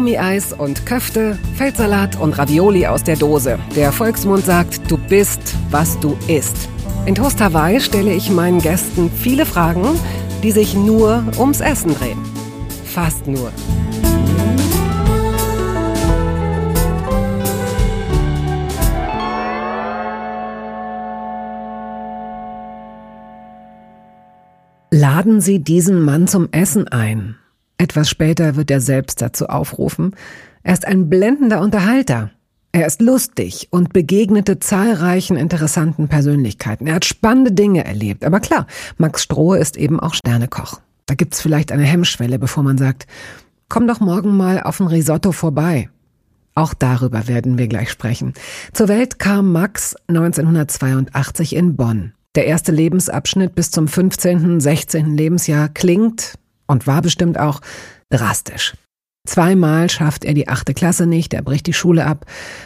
Gummieis und Köfte, Feldsalat und Ravioli aus der Dose. Der Volksmund sagt, du bist, was du isst. In Toast Hawaii stelle ich meinen Gästen viele Fragen, die sich nur ums Essen drehen. Fast nur. Laden Sie diesen Mann zum Essen ein. Etwas später wird er selbst dazu aufrufen. Er ist ein blendender Unterhalter. Er ist lustig und begegnete zahlreichen interessanten Persönlichkeiten. Er hat spannende Dinge erlebt. Aber klar, Max Strohe ist eben auch Sternekoch. Da gibt's vielleicht eine Hemmschwelle, bevor man sagt, komm doch morgen mal auf ein Risotto vorbei. Auch darüber werden wir gleich sprechen. Zur Welt kam Max 1982 in Bonn. Der erste Lebensabschnitt bis zum 15., 16. Lebensjahr klingt und war bestimmt auch drastisch. Zweimal schafft er die achte Klasse nicht, er bricht die Schule ab,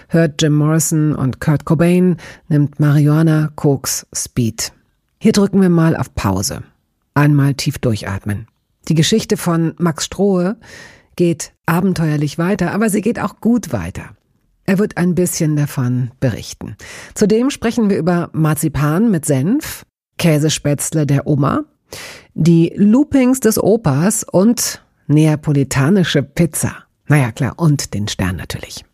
hört Jim Morrison und Kurt Cobain, nimmt Marihuana, Koks, Speed. Hier drücken wir mal auf Pause. Einmal tief durchatmen. Die Geschichte von Max Strohe geht abenteuerlich weiter, aber sie geht auch gut weiter. Er wird ein bisschen davon berichten. Zudem sprechen wir über Marzipan mit Senf, Käsespätzle der Oma, die Loopings des Opas und neapolitanische Pizza. Naja, klar, und den Stern natürlich.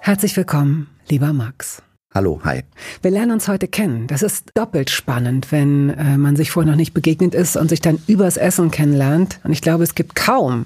Herzlich willkommen, lieber Max. Hallo, hi. Wir lernen uns heute kennen. Das ist doppelt spannend, wenn äh, man sich vorher noch nicht begegnet ist und sich dann übers Essen kennenlernt. Und ich glaube, es gibt kaum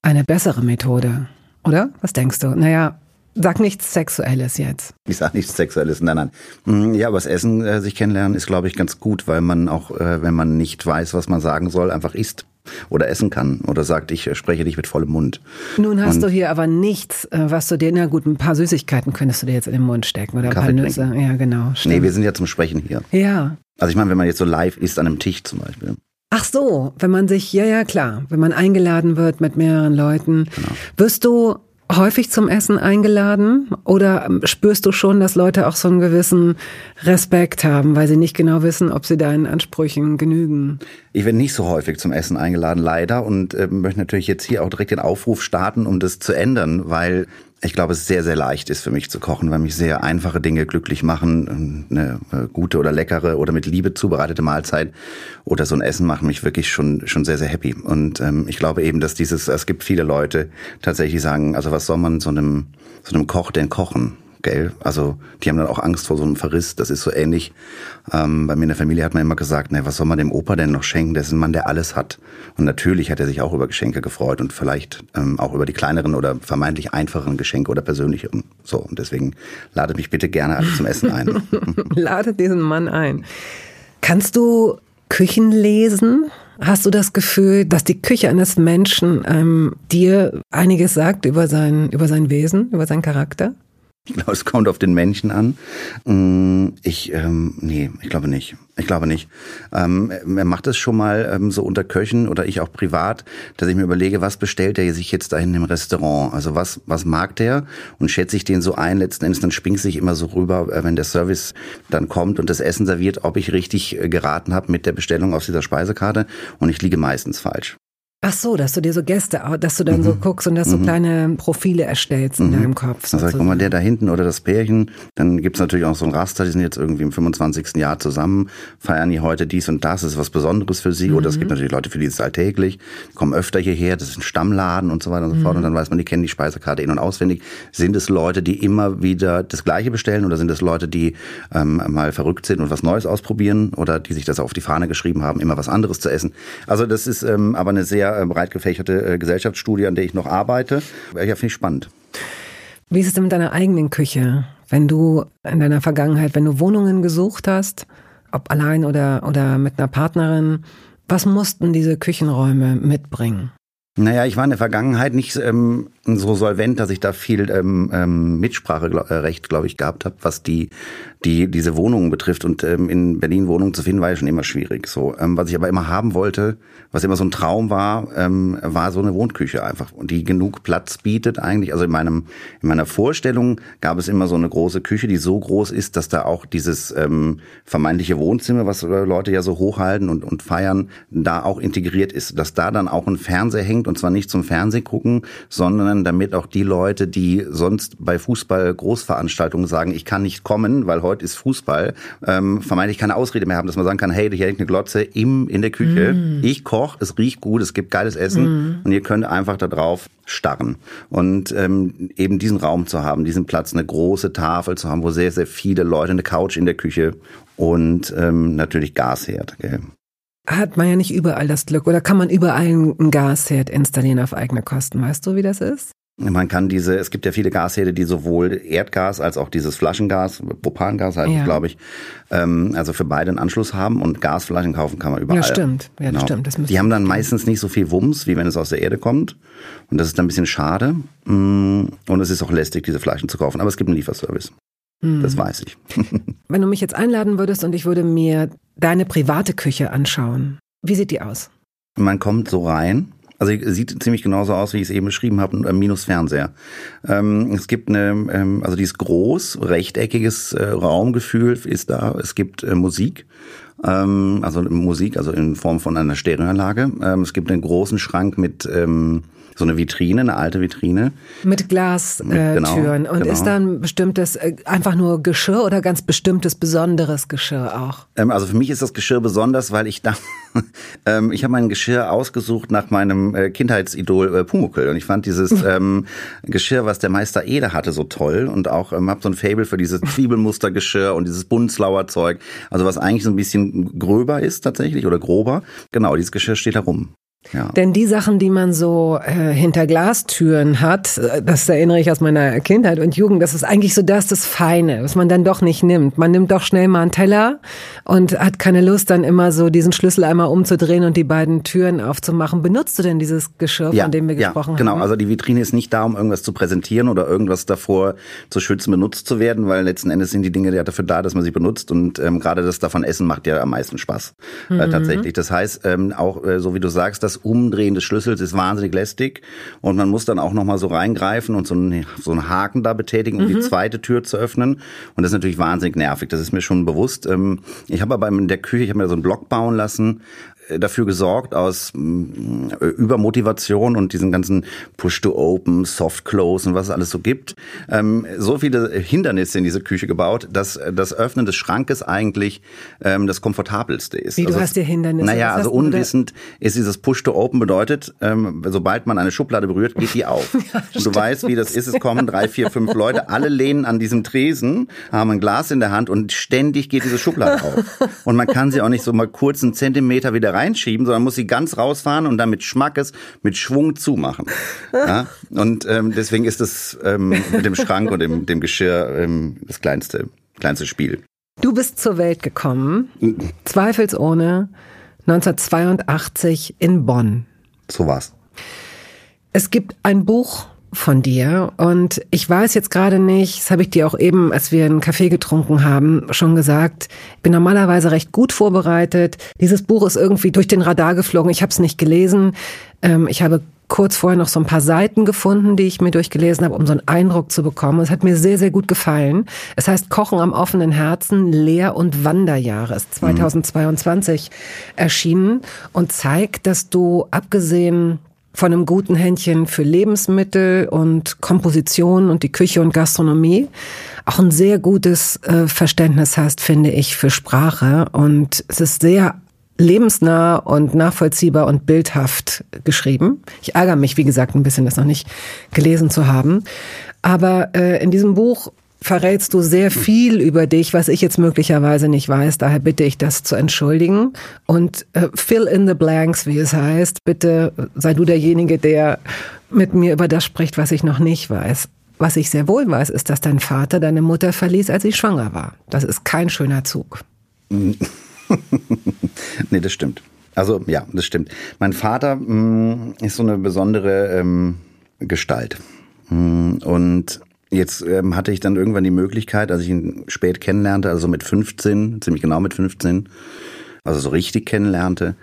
eine bessere Methode. Oder? Was denkst du? Naja, Sag nichts Sexuelles jetzt. Ich sag nichts Sexuelles, nein, nein. Mm, ja, aber das Essen äh, sich kennenlernen ist, glaube ich, ganz gut, weil man auch, äh, wenn man nicht weiß, was man sagen soll, einfach isst oder essen kann oder sagt, ich äh, spreche dich mit vollem Mund. Nun hast Und du hier aber nichts, äh, was du dir, na gut, ein paar Süßigkeiten könntest du dir jetzt in den Mund stecken oder ein paar Nüsse. Ja, genau. Stimmt. Nee, wir sind ja zum Sprechen hier. Ja. Also ich meine, wenn man jetzt so live isst an einem Tisch zum Beispiel. Ach so, wenn man sich, ja, ja, klar, wenn man eingeladen wird mit mehreren Leuten. Genau. Wirst du häufig zum Essen eingeladen oder spürst du schon, dass Leute auch so einen gewissen Respekt haben, weil sie nicht genau wissen, ob sie deinen Ansprüchen genügen? Ich werde nicht so häufig zum Essen eingeladen, leider, und äh, möchte natürlich jetzt hier auch direkt den Aufruf starten, um das zu ändern, weil ich glaube, es sehr, sehr leicht ist für mich zu kochen, weil mich sehr einfache Dinge glücklich machen. Eine gute oder leckere oder mit Liebe zubereitete Mahlzeit oder so ein Essen machen mich wirklich schon, schon sehr, sehr happy. Und ähm, ich glaube eben, dass dieses, es gibt viele Leute tatsächlich sagen, also was soll man so einem, so einem Koch denn kochen? Gell? Also die haben dann auch Angst vor so einem Verriss. Das ist so ähnlich. Ähm, bei mir in der Familie hat man immer gesagt, ne, was soll man dem Opa denn noch schenken? Der ist ein Mann, der alles hat. Und natürlich hat er sich auch über Geschenke gefreut und vielleicht ähm, auch über die kleineren oder vermeintlich einfacheren Geschenke oder persönlicheren. So, und deswegen ladet mich bitte gerne alle zum Essen ein. ladet diesen Mann ein. Kannst du Küchen lesen? Hast du das Gefühl, dass die Küche eines Menschen ähm, dir einiges sagt über sein, über sein Wesen, über seinen Charakter? Ich glaube, es kommt auf den Menschen an. Mm, ich, ähm, nee, ich glaube nicht. Ich glaube nicht. Ähm, er macht es schon mal ähm, so unter Köchen oder ich auch privat, dass ich mir überlege, was bestellt er sich jetzt dahin im Restaurant? Also was, was mag der? Und schätze ich den so ein, letzten Endes, dann springt sich immer so rüber, äh, wenn der Service dann kommt und das Essen serviert, ob ich richtig äh, geraten habe mit der Bestellung aus dieser Speisekarte. Und ich liege meistens falsch. Ach so, dass du dir so Gäste, dass du dann mhm. so guckst und dass du mhm. kleine Profile erstellst in mhm. deinem Kopf. Dann sag ich, guck mal, der da hinten oder das Pärchen, dann gibt's natürlich auch so ein Raster, die sind jetzt irgendwie im 25. Jahr zusammen, feiern die heute dies und das, ist was Besonderes für sie. Oder es gibt mhm. natürlich Leute, für die ist es alltäglich, kommen öfter hierher, das ist ein Stammladen und so weiter und so fort. Und mhm. dann weiß man, die kennen die Speisekarte in- und auswendig. Sind es Leute, die immer wieder das Gleiche bestellen oder sind es Leute, die ähm, mal verrückt sind und was Neues ausprobieren oder die sich das auf die Fahne geschrieben haben, immer was anderes zu essen? Also das ist ähm, aber eine sehr äh, breit gefächerte äh, Gesellschaftsstudie, an der ich noch arbeite. Ja, finde ich spannend. Wie ist es denn mit deiner eigenen Küche? Wenn du in deiner Vergangenheit, wenn du Wohnungen gesucht hast, ob allein oder, oder mit einer Partnerin, was mussten diese Küchenräume mitbringen? Naja, ich war in der Vergangenheit nicht ähm, so solvent, dass ich da viel ähm, ähm, Mitspracherecht, glaube ich, gehabt habe, was die, die diese Wohnungen betrifft. Und ähm, in Berlin Wohnungen zu finden, war ja schon immer schwierig. So, ähm, was ich aber immer haben wollte, was immer so ein Traum war, ähm, war so eine Wohnküche einfach, und die genug Platz bietet eigentlich. Also in meinem in meiner Vorstellung gab es immer so eine große Küche, die so groß ist, dass da auch dieses ähm, vermeintliche Wohnzimmer, was Leute ja so hochhalten und und feiern, da auch integriert ist, dass da dann auch ein Fernseher hängt und zwar nicht zum Fernsehgucken, sondern damit auch die Leute, die sonst bei Fußball Großveranstaltungen sagen, ich kann nicht kommen, weil heute ist Fußball, ähm, vermeintlich keine Ausrede mehr haben, dass man sagen kann, hey, hier hängt eine Glotze im in der Küche, mm. ich koche es riecht gut, es gibt geiles Essen mhm. und ihr könnt einfach da drauf starren. Und ähm, eben diesen Raum zu haben, diesen Platz, eine große Tafel zu haben, wo sehr, sehr viele Leute, eine Couch in der Küche und ähm, natürlich Gasherd. Gell? Hat man ja nicht überall das Glück oder kann man überall einen Gasherd installieren auf eigene Kosten? Weißt du, wie das ist? Man kann diese, es gibt ja viele Gasherde, die sowohl Erdgas als auch dieses Flaschengas, Propangas halt, ja. glaube ich, ähm, also für beide einen Anschluss haben und Gasflaschen kaufen kann man überall. Ja, stimmt. Ja, genau. stimmt. Das die haben dann meistens nicht so viel Wumms, wie wenn es aus der Erde kommt. Und das ist dann ein bisschen schade. Mm, und es ist auch lästig, diese Flaschen zu kaufen. Aber es gibt einen Lieferservice. Das hm. weiß ich. wenn du mich jetzt einladen würdest und ich würde mir deine private Küche anschauen, wie sieht die aus? Man kommt so rein also sieht ziemlich genauso aus, wie ich es eben beschrieben habe, äh, minus Fernseher. Ähm, es gibt eine, ähm, also dieses groß, rechteckiges äh, Raumgefühl ist da. Es gibt äh, Musik, ähm, also Musik, also in Form von einer Stereoanlage. Ähm, es gibt einen großen Schrank mit ähm, so eine Vitrine, eine alte Vitrine. Mit Glastüren. Äh, genau, und genau. ist da ein bestimmtes, äh, einfach nur Geschirr oder ganz bestimmtes, besonderes Geschirr auch? Ähm, also für mich ist das Geschirr besonders, weil ich da, ähm, ich habe mein Geschirr ausgesucht nach meinem äh, Kindheitsidol äh, Pumuckl und ich fand dieses ähm, Geschirr, was der Meister Ede hatte, so toll und auch ähm, habe so ein Fable für dieses Zwiebelmustergeschirr und dieses Bunzlauer Zeug, also was eigentlich so ein bisschen gröber ist tatsächlich oder grober. Genau, dieses Geschirr steht da rum. Ja. Denn die Sachen, die man so äh, hinter Glastüren hat, äh, das erinnere ich aus meiner Kindheit und Jugend, das ist eigentlich so das, das Feine, was man dann doch nicht nimmt. Man nimmt doch schnell mal einen Teller und hat keine Lust, dann immer so diesen Schlüssel einmal umzudrehen und die beiden Türen aufzumachen. Benutzt du denn dieses Geschirr, ja, von dem wir gesprochen ja, genau. haben? Genau, also die Vitrine ist nicht da, um irgendwas zu präsentieren oder irgendwas davor zu schützen, benutzt zu werden, weil letzten Endes sind die Dinge ja dafür da, dass man sie benutzt und ähm, gerade das davon Essen macht ja am meisten Spaß äh, mhm. äh, tatsächlich. Das heißt, ähm, auch äh, so wie du sagst, das Umdrehen des Schlüssels ist wahnsinnig lästig und man muss dann auch noch mal so reingreifen und so einen, so einen Haken da betätigen, um mhm. die zweite Tür zu öffnen. Und das ist natürlich wahnsinnig nervig. Das ist mir schon bewusst. Ähm, ich habe aber in der Küche, ich habe mir so einen Block bauen lassen, dafür gesorgt aus mm, Übermotivation und diesen ganzen Push-to-Open, Soft-Close und was es alles so gibt, ähm, so viele Hindernisse in diese Küche gebaut, dass das Öffnen des Schrankes eigentlich ähm, das komfortabelste ist. Wie, du also, hast dir Hindernisse? Naja, also unwissend ist dieses Push-to-Open bedeutet, ähm, sobald man eine Schublade berührt, geht die auf. ja, und du weißt, wie das ist, es kommen drei, vier, fünf Leute, alle lehnen an diesem Tresen, haben ein Glas in der Hand und ständig geht diese Schublade auf. Und man kann sie auch nicht so mal kurz einen Zentimeter wieder rein reinschieben, sondern muss sie ganz rausfahren und dann mit Schmackes, mit Schwung zumachen. Ja? Und ähm, deswegen ist es ähm, mit dem Schrank und dem, dem Geschirr ähm, das kleinste, kleinste Spiel. Du bist zur Welt gekommen, zweifelsohne, 1982 in Bonn. So war's. Es gibt ein Buch von dir. Und ich weiß jetzt gerade nicht, das habe ich dir auch eben, als wir einen Kaffee getrunken haben, schon gesagt, ich bin normalerweise recht gut vorbereitet. Dieses Buch ist irgendwie durch den Radar geflogen. Ich habe es nicht gelesen. Ähm, ich habe kurz vorher noch so ein paar Seiten gefunden, die ich mir durchgelesen habe, um so einen Eindruck zu bekommen. Es hat mir sehr, sehr gut gefallen. Es heißt Kochen am offenen Herzen, Lehr- und Wanderjahre. ist 2022 mhm. erschienen und zeigt, dass du abgesehen von einem guten Händchen für Lebensmittel und Komposition und die Küche und Gastronomie auch ein sehr gutes äh, Verständnis hast, finde ich, für Sprache. Und es ist sehr lebensnah und nachvollziehbar und bildhaft geschrieben. Ich ärgere mich, wie gesagt, ein bisschen, das noch nicht gelesen zu haben. Aber äh, in diesem Buch verrätst du sehr viel über dich, was ich jetzt möglicherweise nicht weiß. Daher bitte ich das zu entschuldigen. Und äh, fill in the blanks, wie es heißt. Bitte sei du derjenige, der mit mir über das spricht, was ich noch nicht weiß. Was ich sehr wohl weiß, ist, dass dein Vater deine Mutter verließ, als sie schwanger war. Das ist kein schöner Zug. nee, das stimmt. Also ja, das stimmt. Mein Vater mh, mm, ist so eine besondere ähm, Gestalt. Mm, und jetzt ähm, hatte ich dann irgendwann die Möglichkeit, als ich ihn spät kennenlernte, also mit 15, ziemlich genau mit 15, also so richtig kennenlernte,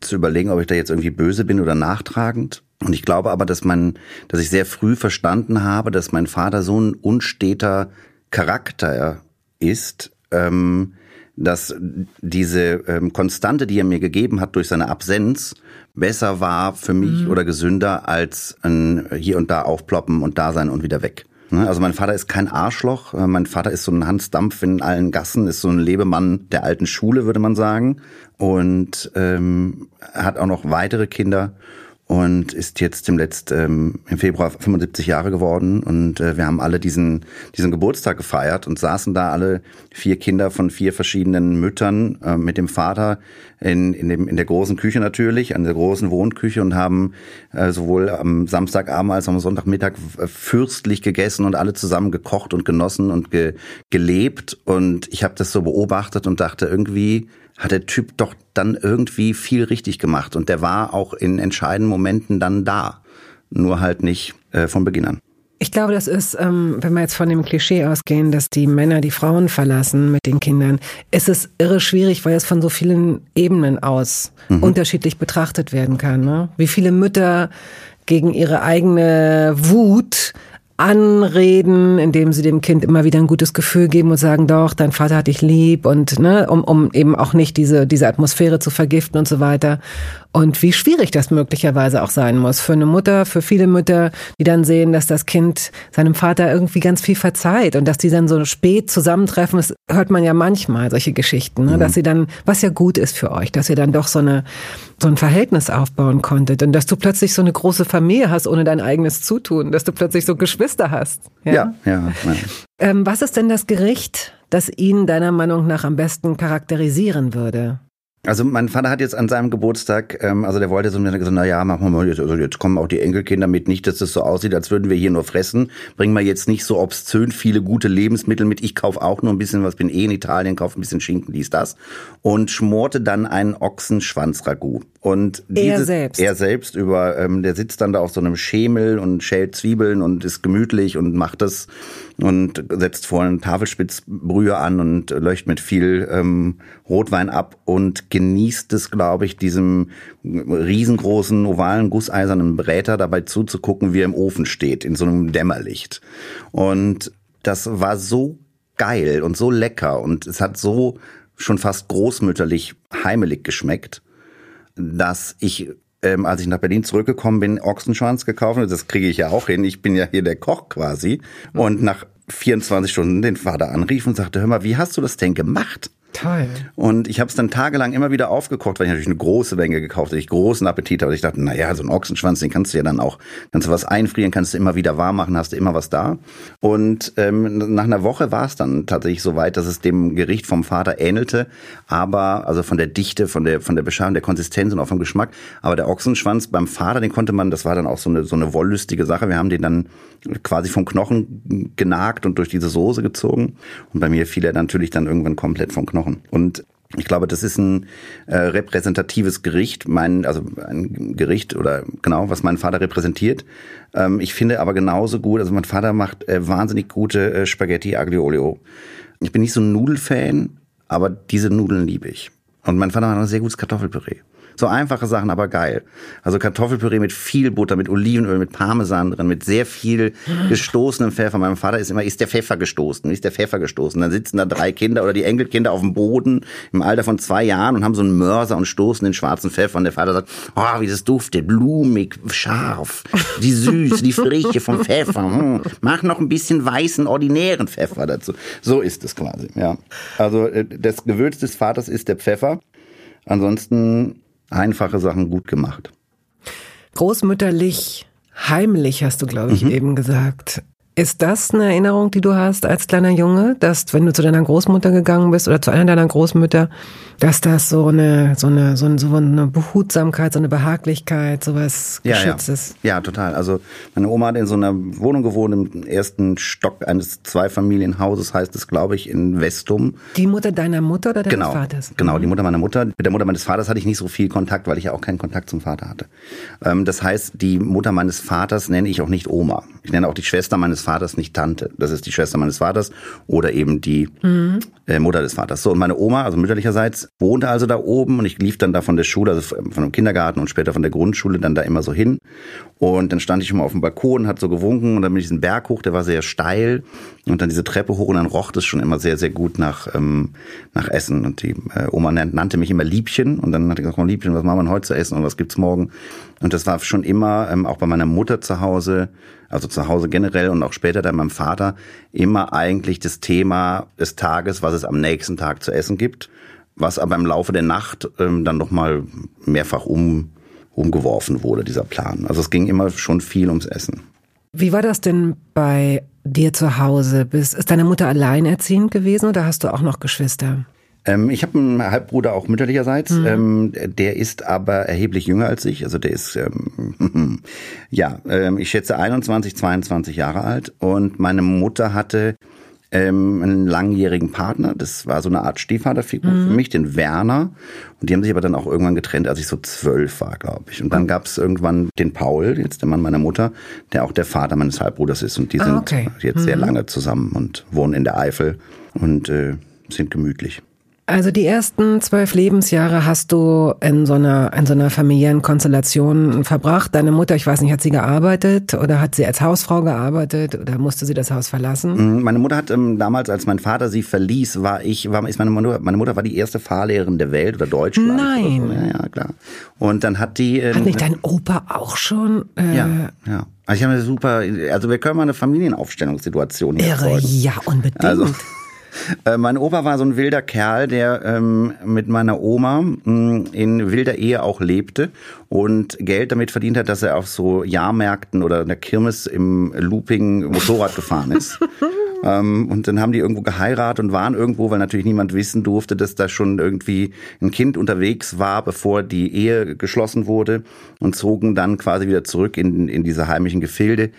zu überlegen, ob ich da jetzt irgendwie böse bin oder nachtragend. Und ich glaube aber, dass man, dass ich sehr früh verstanden habe, dass mein Vater so ein unsteter Charakter ist, ähm, dass diese ähm, Konstante, die er mir gegeben hat durch seine Absenz, besser war für mich mhm. oder gesünder als ein hier und da aufploppen und da sein und wieder weg. Ne, also mein Vater ist kein Arschloch. Äh, mein Vater ist so ein Hans Dampf in allen Gassen, ist so ein Lebemann der alten Schule, würde man sagen. Und ähm, hat auch noch weitere Kinder und ist jetzt im letzten ähm, im Februar 75 Jahre geworden. Und äh, wir haben alle diesen diesen Geburtstag gefeiert und saßen da alle vier Kinder von vier verschiedenen Müttern äh, mit dem Vater in in dem in der großen Küche natürlich an der großen Wohnküche und haben äh, sowohl am Samstagabend als auch am Sonntagmittag fürstlich gegessen und alle zusammen gekocht und genossen und ge, gelebt. Und ich habe das so beobachtet und dachte irgendwie hat der Typ doch dann irgendwie viel richtig gemacht. Und der war auch in entscheidenden Momenten dann da. Nur halt nicht äh, von Beginn an. Ich glaube, das ist, ähm, wenn wir jetzt von dem Klischee ausgehen, dass die Männer die Frauen verlassen mit den Kindern, ist es irre schwierig, weil es von so vielen Ebenen aus mhm. unterschiedlich betrachtet werden kann. Ne? Wie viele Mütter gegen ihre eigene Wut anreden, indem sie dem Kind immer wieder ein gutes Gefühl geben und sagen, doch, dein Vater hat dich lieb und ne, um, um eben auch nicht diese, diese Atmosphäre zu vergiften und so weiter. Und wie schwierig das möglicherweise auch sein muss für eine Mutter, für viele Mütter, die dann sehen, dass das Kind seinem Vater irgendwie ganz viel verzeiht und dass die dann so spät zusammentreffen. Das hört man ja manchmal, solche Geschichten, ne? Mhm. dass sie dann, was ja gut ist für euch, dass ihr dann doch so eine, so ein Verhältnis aufbauen konntet und dass du plötzlich so eine große Familie hast ohne dein eigenes Zutun, dass du plötzlich so Geschwister hast. Ja, ja. ja, ja. Ähm, was ist denn das Gericht, das ihn deiner Meinung nach am besten charakterisieren würde? Also mein Vater hat jetzt an seinem Geburtstag, ähm, also der wollte so, gesagt, na ja, machen wir mal, jetzt, also jetzt kommen auch die Enkelkinder mit, nicht, dass das so aussieht, als würden wir hier nur fressen. Bringen wir jetzt nicht so obszön viele gute Lebensmittel mit. Ich kauf auch nur ein bisschen was, bin eh in Italien, kauf ein bisschen Schinken, dies, das. Und schmorte dann einen Ochsenschwanzragout. Und dieses, er selbst. Er selbst über, ähm, der sitzt dann da auf so einem Schemel und schält Zwiebeln und ist gemütlich und macht das und setzt vorne eine Tafelspitzbrühe an und löscht mit viel ähm, Rotwein ab und genießt es, glaube ich, diesem riesengroßen, ovalen, gusseisernen Bräter dabei zuzugucken, wie er im Ofen steht, in so einem Dämmerlicht. Und das war so geil und so lecker und es hat so schon fast großmütterlich heimelig geschmeckt, dass ich ähm, als ich nach Berlin zurückgekommen bin, Ochsenschwanz gekauft. Das kriege ich ja auch hin. Ich bin ja hier der Koch quasi. Und nach 24 Stunden den Vater anrief und sagte, hör mal, wie hast du das denn gemacht? Toll. Und ich habe es dann tagelang immer wieder aufgekocht, weil ich natürlich eine große Menge gekauft habe, ich großen Appetit hatte. Ich dachte, naja, so ein Ochsenschwanz, den kannst du ja dann auch, kannst du was einfrieren, kannst du immer wieder warm machen, hast du immer was da. Und ähm, nach einer Woche war es dann tatsächlich so weit, dass es dem Gericht vom Vater ähnelte, aber also von der Dichte, von der von der Beschreibung, der Konsistenz und auch vom Geschmack. Aber der Ochsenschwanz beim Vater, den konnte man, das war dann auch so eine so eine wollüstige Sache. Wir haben den dann quasi vom Knochen genagt und durch diese Soße gezogen. Und bei mir fiel er natürlich dann irgendwann komplett vom Knochen kochen. Und ich glaube, das ist ein äh, repräsentatives Gericht, mein, also ein Gericht oder genau, was mein Vater repräsentiert. Ähm, ich finde aber genauso gut, also mein Vater macht äh, wahnsinnig gute äh, Spaghetti Aglio Olio. Ich bin nicht so ein Nudelfan, aber diese Nudeln liebe ich. Und mein Vater macht ein sehr gutes Kartoffelpüree. So einfache Sachen, aber geil. Also Kartoffelpüree mit viel Butter, mit Olivenöl, mit Parmesan drin, mit sehr viel gestoßenem Pfeffer. Meinem Vater ist immer, ist der Pfeffer gestoßen, ist der Pfeffer gestoßen. Dann sitzen da drei Kinder oder die Enkelkinder auf dem Boden im Alter von zwei Jahren und haben so einen Mörser und stoßen den schwarzen Pfeffer. Und der Vater sagt, oh, wie das duftet, blumig, scharf, die süß, die Frische vom Pfeffer. Hm. Mach noch ein bisschen weißen, ordinären Pfeffer dazu. So ist es quasi, ja. Also äh, das Gewürz des Vaters ist der Pfeffer. Ansonsten einfache Sachen gut gemacht. Großmütterlich, heimlich hast du, glaube ich, mhm. eben gesagt. Ist das eine Erinnerung, die du hast als kleiner Junge, dass wenn du zu deiner Großmutter gegangen bist oder zu einer deiner Großmütter, dass das so eine, so eine, so eine, so eine Behutsamkeit, so eine Behaglichkeit, sowas ja, geschützt ja. ist? Ja, total. Also meine Oma hat in so einer Wohnung gewohnt, im ersten Stock eines Zweifamilienhauses, heißt es, glaube ich, in Westum. Die Mutter deiner Mutter oder deines genau, Vaters? Genau, die Mutter meiner Mutter. Mit der Mutter meines Vaters hatte ich nicht so viel Kontakt, weil ich ja auch keinen Kontakt zum Vater hatte. Ähm, das heißt, die Mutter meines Vaters nenne ich auch nicht Oma. Ich nenne auch die Schwester meines Vaters nicht Tante. Das ist die Schwester meines Vaters oder eben die mhm. äh, Mutter des Vaters. So, und meine Oma, also mütterlicherseits, wohnte also da oben und ich lief dann da von der Schule, also von dem Kindergarten und später von der Grundschule dann da immer so hin. Und dann stand ich immer auf dem Balkon, hat so gewunken und dann bin ich diesen Berg hoch, der war sehr steil und dann diese Treppe hoch und dann roch es schon immer sehr, sehr gut nach, ähm, nach Essen. Und die äh, Oma nannte mich immer Liebchen und dann hat ich gesagt, Liebchen, was machen wir heute zu essen und was gibt's morgen? Und das war schon immer, ähm, auch bei meiner Mutter zu Hause, also zu Hause generell und auch später dann meinem Vater, immer eigentlich das Thema des Tages, was es am nächsten Tag zu essen gibt, was aber im Laufe der Nacht ähm, dann nochmal mehrfach um, umgeworfen wurde, dieser Plan. Also es ging immer schon viel ums Essen. Wie war das denn bei dir zu Hause? Ist deine Mutter alleinerziehend gewesen oder hast du auch noch Geschwister? Ähm, ich habe einen Halbbruder auch mütterlicherseits. Mhm. Ähm, der ist aber erheblich jünger als ich. Also der ist, ähm, ja, ähm, ich schätze 21, 22 Jahre alt. Und meine Mutter hatte ähm, einen langjährigen Partner. Das war so eine Art Stiefvaterfigur mhm. für mich, den Werner. Und die haben sich aber dann auch irgendwann getrennt, als ich so zwölf war, glaube ich. Und dann mhm. gab es irgendwann den Paul, jetzt der Mann meiner Mutter, der auch der Vater meines Halbbruders ist. Und die ah, sind okay. jetzt mhm. sehr lange zusammen und wohnen in der Eifel und äh, sind gemütlich. Also die ersten zwölf Lebensjahre hast du in so einer in so einer familiären Konstellation verbracht. Deine Mutter, ich weiß nicht, hat sie gearbeitet oder hat sie als Hausfrau gearbeitet oder musste sie das Haus verlassen? Mhm, meine Mutter hat ähm, damals, als mein Vater sie verließ, war ich, war ist meine Mutter, meine Mutter war die erste Fahrlehrerin der Welt oder Deutschland. Nein. Oder so. Ja, ja, klar. Und dann hat die. Ähm, hat nicht dein Opa auch schon? Äh, ja, ja. Also ich habe eine super, also wir können mal eine Familienaufstellungssituation hier Irre, ja, unbedingt. Also, äh, mein Opa war so ein wilder Kerl, der ähm, mit meiner Oma mh, mm, in wilder Ehe auch lebte und Geld damit verdient hat, dass er auf so Jahrmärkten oder in der Kirmes im Looping Motorrad gefahren ist. Ähm, und dann haben die irgendwo geheiratet und waren irgendwo, weil natürlich niemand wissen durfte, dass da schon irgendwie ein Kind unterwegs war, bevor die Ehe geschlossen wurde und zogen dann quasi wieder zurück in, in diese heimischen Gefilde.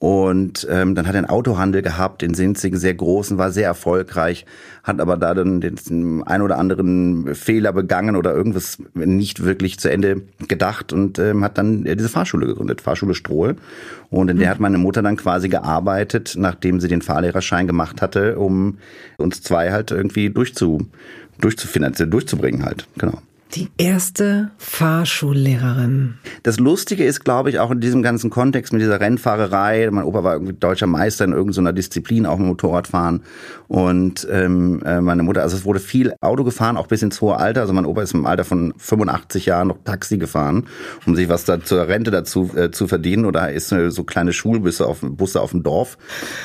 Und ähm, dann hat er einen Autohandel gehabt in Sinzig, sehr großen, war sehr erfolgreich, hat aber da dann den ein oder anderen Fehler begangen oder irgendwas nicht wirklich zu Ende gedacht und ähm, hat dann diese Fahrschule gegründet, Fahrschule Strohe. Und in der mhm. hat meine Mutter dann quasi gearbeitet, nachdem sie den Fahrlehrerschein gemacht hatte, um uns zwei halt irgendwie durchzu, durchzufinanzieren, durchzubringen halt, genau. Die erste Fahrschullehrerin. Das Lustige ist, glaube ich, auch in diesem ganzen Kontext mit dieser Rennfahrerei. Mein Opa war irgendwie deutscher Meister in irgendeiner Disziplin, auch im Motorradfahren. Und ähm, äh, meine Mutter, also es wurde viel Auto gefahren, auch bis ins hohe Alter. Also mein Opa ist im Alter von 85 Jahren noch Taxi gefahren, um sich was da zur Rente dazu äh, zu verdienen. Oder ist äh, so kleine Schulbusse auf, Busse auf dem Dorf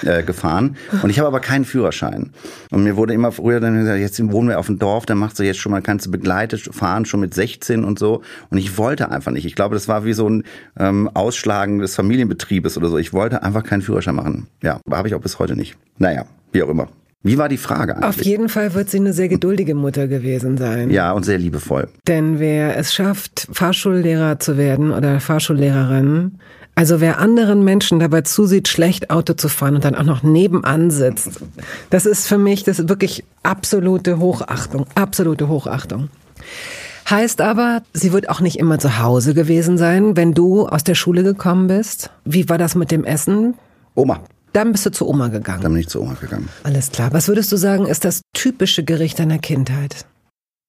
äh, gefahren. Und ich habe aber keinen Führerschein. Und mir wurde immer früher dann gesagt, jetzt wohnen wir auf dem Dorf, dann machst du jetzt schon mal, kannst du begleitet fahren fahren, schon mit 16 und so. Und ich wollte einfach nicht. Ich glaube, das war wie so ein ähm, Ausschlagen des Familienbetriebes oder so. Ich wollte einfach keinen Führerschein machen. Ja, habe ich auch bis heute nicht. Naja, wie auch immer. Wie war die Frage eigentlich? Auf jeden Fall wird sie eine sehr geduldige Mutter gewesen sein. Ja, und sehr liebevoll. Denn wer es schafft, Fahrschullehrer zu werden oder Fahrschullehrerin, also wer anderen Menschen dabei zusieht, schlecht Auto zu fahren und dann auch noch nebenan sitzt, das ist für mich, das ist wirklich absolute Hochachtung, absolute Hochachtung. Heißt aber, sie wird auch nicht immer zu Hause gewesen sein, wenn du aus der Schule gekommen bist. Wie war das mit dem Essen? Oma. Dann bist du zu Oma gegangen. Dann bin ich zu Oma gegangen. Alles klar. Was würdest du sagen, ist das typische Gericht deiner Kindheit?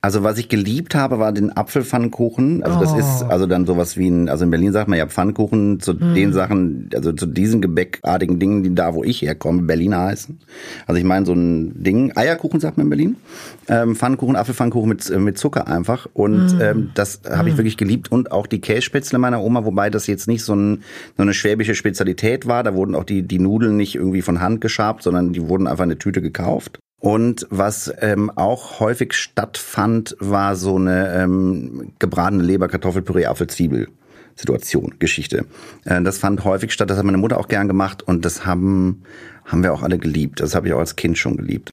Also was ich geliebt habe, war den Apfelpfannkuchen. Also das oh. ist also dann sowas wie ein, also in Berlin sagt man ja Pfannkuchen zu mm. den Sachen, also zu diesen gebäckartigen Dingen, die da, wo ich herkomme, Berliner heißen. Also ich meine so ein Ding, Eierkuchen sagt man in Berlin, ähm, Pfannkuchen, Apfelpfannkuchen mit, mit Zucker einfach. Und mm. ähm, das habe ich mm. wirklich geliebt. Und auch die Kässpätzle meiner Oma, wobei das jetzt nicht so, ein, so eine schwäbische Spezialität war. Da wurden auch die, die Nudeln nicht irgendwie von Hand geschabt, sondern die wurden einfach in eine Tüte gekauft. Und was ähm, auch häufig stattfand, war so eine ähm, gebratene Leber, Kartoffelpüree, Apfelzwiebel. Situation, Geschichte. Äh, das fand häufig statt, das hat meine Mutter auch gern gemacht und das haben, haben wir auch alle geliebt. Das habe ich auch als Kind schon geliebt.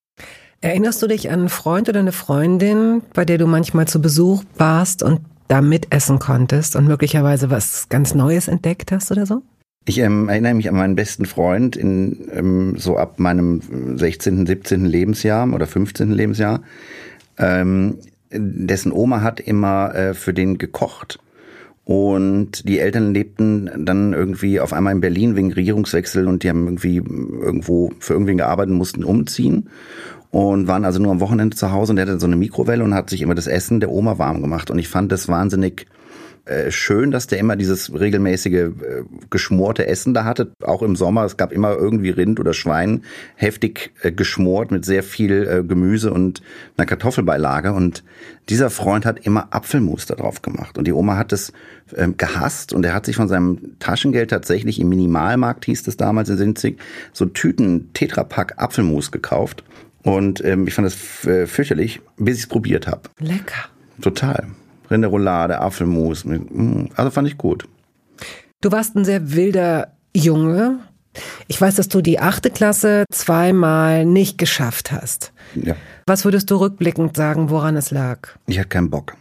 Erinnerst du dich an einen Freund oder eine Freundin, bei der du manchmal zu Besuch warst und da mitessen konntest und möglicherweise was ganz Neues entdeckt hast oder so? Ich ähm, erinnere mich an meinen besten Freund in ähm, so ab meinem 16., 17. Lebensjahr oder 15. Lebensjahr. Ähm, dessen Oma hat immer äh, für den gekocht. Und die Eltern lebten dann irgendwie auf einmal in Berlin wegen Regierungswechsel und die haben irgendwie irgendwo für irgendwen gearbeitet, mussten umziehen und waren also nur am Wochenende zu Hause und der hatte so eine Mikrowelle und hat sich immer das Essen der Oma warm gemacht. Und ich fand das wahnsinnig äh, schön, dass der immer dieses regelmäßige äh, geschmorte Essen da hatte, auch im Sommer. Es gab immer irgendwie Rind oder Schwein, heftig äh, geschmort mit sehr viel äh, Gemüse und einer Kartoffelbeilage. Und dieser Freund hat immer Apfelmus da drauf gemacht. Und die Oma hat es ähm, gehasst und er hat sich von seinem Taschengeld tatsächlich im Minimalmarkt, hieß es damals in Sinzig, so Tüten Tetrapack Apfelmus gekauft. Und ähm, ich fand das fürchterlich, bis ich es probiert habe. Lecker. Total. Rinderroulade, Apfelmus. Mm, also fand ich gut. Du warst ein sehr wilder Junge. Ich weiß, dass du die achte Klasse zweimal nicht geschafft hast. Ja. Was würdest du rückblickend sagen, woran es lag? Ich hatte keinen Bock.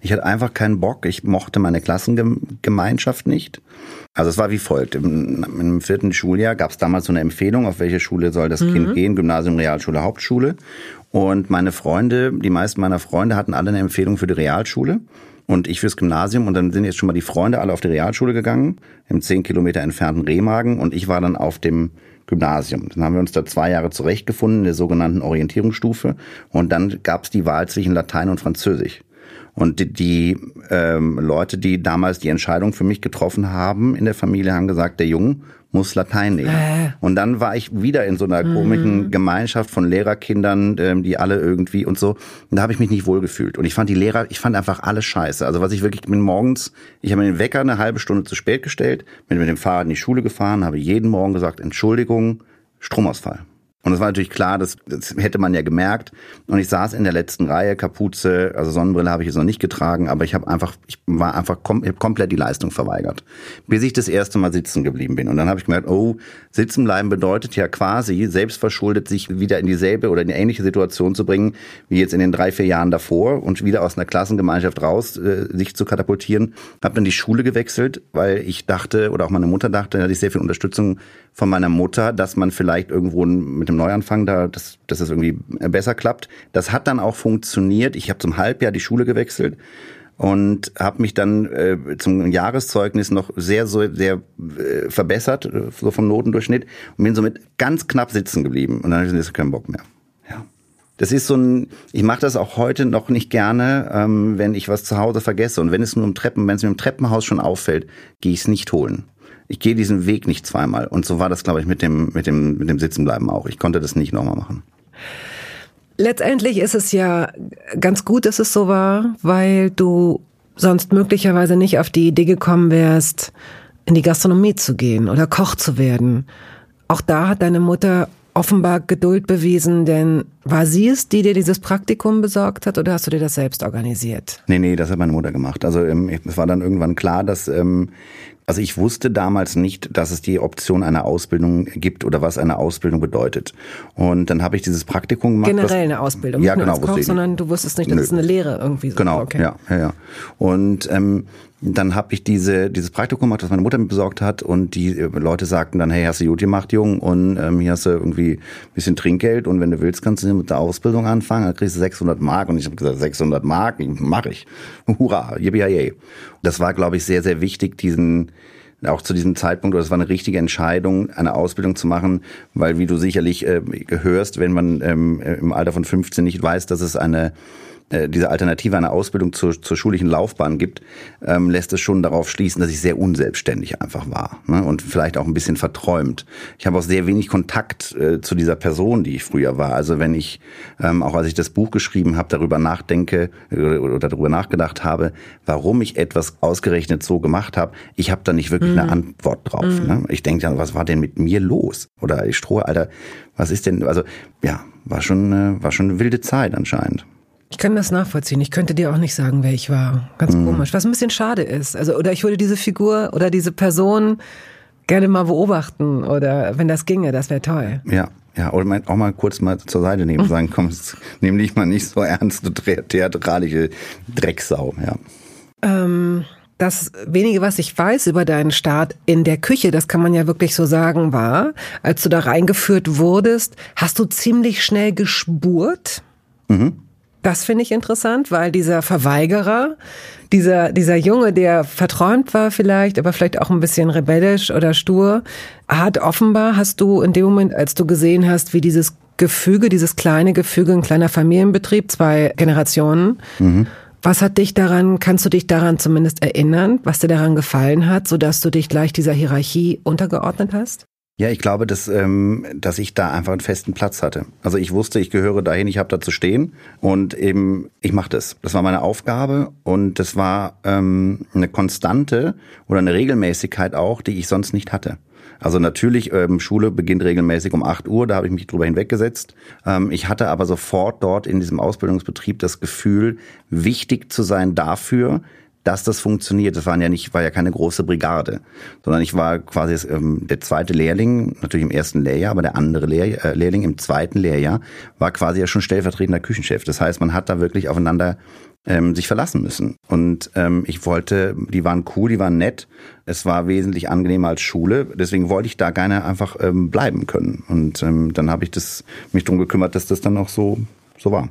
Ich hatte einfach keinen Bock. Ich mochte meine Klassengemeinschaft nicht. Also es war wie folgt. Im, im vierten Schuljahr gab es damals so eine Empfehlung, auf welche Schule soll das mhm. Kind gehen. Gymnasium, Realschule, Hauptschule. Und meine Freunde, die meisten meiner Freunde hatten alle eine Empfehlung für die Realschule und ich fürs Gymnasium. Und dann sind jetzt schon mal die Freunde alle auf die Realschule gegangen, im zehn Kilometer entfernten Remagen. Und ich war dann auf dem Gymnasium. Dann haben wir uns da zwei Jahre zurechtgefunden in der sogenannten Orientierungsstufe. Und dann gab es die Wahl zwischen Latein und Französisch. Und die, die ähm, Leute, die damals die Entscheidung für mich getroffen haben in der Familie, haben gesagt, der Junge muss Latein nehmen. Äh. Und dann war ich wieder in so einer komischen mhm. Gemeinschaft von Lehrerkindern, ähm, die alle irgendwie und so. Und da habe ich mich nicht wohlgefühlt. Und ich fand die Lehrer, ich fand einfach alles scheiße. Also was ich wirklich, bin morgens, ich habe mir den Wecker eine halbe Stunde zu spät gestellt, bin mit dem Fahrrad in die Schule gefahren, habe jeden Morgen gesagt, Entschuldigung, Stromausfall. Und es war natürlich klar, das, das hätte man ja gemerkt. Und ich saß in der letzten Reihe, Kapuze, also Sonnenbrille habe ich jetzt noch nicht getragen, aber ich habe einfach, ich war einfach kom ich komplett die Leistung verweigert, bis ich das erste Mal sitzen geblieben bin. Und dann habe ich gemerkt, oh, sitzen bleiben bedeutet ja quasi selbstverschuldet sich wieder in dieselbe oder in eine ähnliche Situation zu bringen wie jetzt in den drei vier Jahren davor und wieder aus einer Klassengemeinschaft raus äh, sich zu katapultieren. Habe dann die Schule gewechselt, weil ich dachte oder auch meine Mutter dachte, da hatte ich sehr viel Unterstützung von meiner Mutter, dass man vielleicht irgendwo mit dem Neuanfang da, dass, dass es irgendwie besser klappt. Das hat dann auch funktioniert. Ich habe zum Halbjahr die Schule gewechselt und habe mich dann äh, zum Jahreszeugnis noch sehr so sehr äh, verbessert äh, so vom Notendurchschnitt und bin somit ganz knapp sitzen geblieben und dann hatte ich keinen Bock mehr. Ja. Das ist so ein, ich mache das auch heute noch nicht gerne, ähm, wenn ich was zu Hause vergesse und wenn es nur im Treppen, wenn es mir im Treppenhaus schon auffällt, gehe ich es nicht holen ich gehe diesen Weg nicht zweimal. Und so war das, glaube ich, mit dem, mit dem, mit dem Sitzenbleiben auch. Ich konnte das nicht nochmal machen. Letztendlich ist es ja ganz gut, dass es so war, weil du sonst möglicherweise nicht auf die Idee gekommen wärst, in die Gastronomie zu gehen oder Koch zu werden. Auch da hat deine Mutter offenbar Geduld bewiesen, denn war sie es, die dir dieses Praktikum besorgt hat oder hast du dir das selbst organisiert? Nee, nee, das hat meine Mutter gemacht. Also ähm, es war dann irgendwann klar, dass, ähm, also ich wusste damals nicht, dass es die Option einer Ausbildung gibt oder was eine Ausbildung bedeutet. Und dann habe ich dieses Praktikum gemacht. Generell eine Ausbildung, ja, nicht genau, nur als Koch, sondern du wusstest nicht, dass Nö. es eine Lehre irgendwie so Genau, okay. ja, ja, ja. Und ähm, dann habe ich diese dieses Praktikum gemacht, das meine Mutter mir besorgt hat. Und die äh, Leute sagten dann, hey, hast du gut gemacht, Jung, und ähm, hier hast du irgendwie ein bisschen Trinkgeld. Und wenn du willst, kannst du mit der Ausbildung anfangen, dann kriegst du 600 Mark. Und ich habe gesagt, 600 Mark, mache ich. Hurra, yippie Das war, glaube ich, sehr, sehr wichtig, diesen auch zu diesem Zeitpunkt, oder es war eine richtige Entscheidung, eine Ausbildung zu machen, weil wie du sicherlich äh, hörst, wenn man ähm, im Alter von 15 nicht weiß, dass es eine äh, diese Alternative einer Ausbildung zur, zur schulischen Laufbahn gibt, ähm, lässt es schon darauf schließen, dass ich sehr unselbstständig einfach war ne? und vielleicht auch ein bisschen verträumt. Ich habe auch sehr wenig Kontakt äh, zu dieser Person, die ich früher war. Also wenn ich, ähm, auch als ich das Buch geschrieben habe, darüber nachdenke äh, oder darüber nachgedacht habe, warum ich etwas ausgerechnet so gemacht habe, ich habe da nicht wirklich mhm. eine Antwort drauf. Mhm. Ne? Ich denke dann, was war denn mit mir los? Oder ich Stroh, Alter, was ist denn, also ja, war schon, äh, war schon eine wilde Zeit anscheinend. Ich kann das nachvollziehen. Ich könnte dir auch nicht sagen, wer ich war. Ganz mhm. komisch. Was ein bisschen schade ist. Also, oder ich würde diese Figur oder diese Person gerne mal beobachten oder wenn das ginge, das wäre toll. Ja, ja, oder auch mal kurz mal zur Seite nehmen sagen, komm, nimm dich mal nicht so ernst, du theatralische Drecksau, ja. Ähm, das wenige, was ich weiß über deinen Start in der Küche, das kann man ja wirklich so sagen, war, als du da reingeführt wurdest, hast du ziemlich schnell gespurt. Mhm. Das finde ich interessant, weil dieser Verweigerer, dieser, dieser Junge, der verträumt war vielleicht, aber vielleicht auch ein bisschen rebellisch oder stur, hat offenbar, hast du in dem Moment, als du gesehen hast, wie dieses Gefüge, dieses kleine Gefüge, ein kleiner Familienbetrieb, zwei Generationen, mhm. Was hat dich daran, kannst du dich daran zumindest erinnern, was dir daran gefallen hat, sodass du dich gleich dieser Hierarchie untergeordnet hast? Ja, ich glaube, dass, ähm, dass ich da einfach einen festen Platz hatte. Also ich wusste, ich gehöre dahin, ich habe da zu stehen und eben, ich mache das. Das war meine Aufgabe und das war ähm, eine Konstante oder eine Regelmäßigkeit auch, die ich sonst nicht hatte. Also natürlich, ähm, Schule beginnt regelmäßig um 8 Uhr, da habe ich mich drüber hinweggesetzt. Ähm, ich hatte aber sofort dort in diesem Ausbildungsbetrieb das Gefühl, wichtig zu sein dafür, dass das funktioniert. Das waren ja nicht, war ja keine große Brigade, sondern ich war quasi ähm, der zweite Lehrling, natürlich im ersten Lehrjahr, aber der andere Lehr äh, Lehrling im zweiten Lehrjahr war quasi ja schon stellvertretender Küchenchef. Das heißt, man hat da wirklich aufeinander ähm, sich verlassen müssen. Und ähm, ich wollte, die waren cool, die waren nett. Es war wesentlich angenehmer als Schule. Deswegen wollte ich da gerne einfach ähm, bleiben können. Und ähm, dann habe ich das, mich drum gekümmert, dass das dann auch so, so war.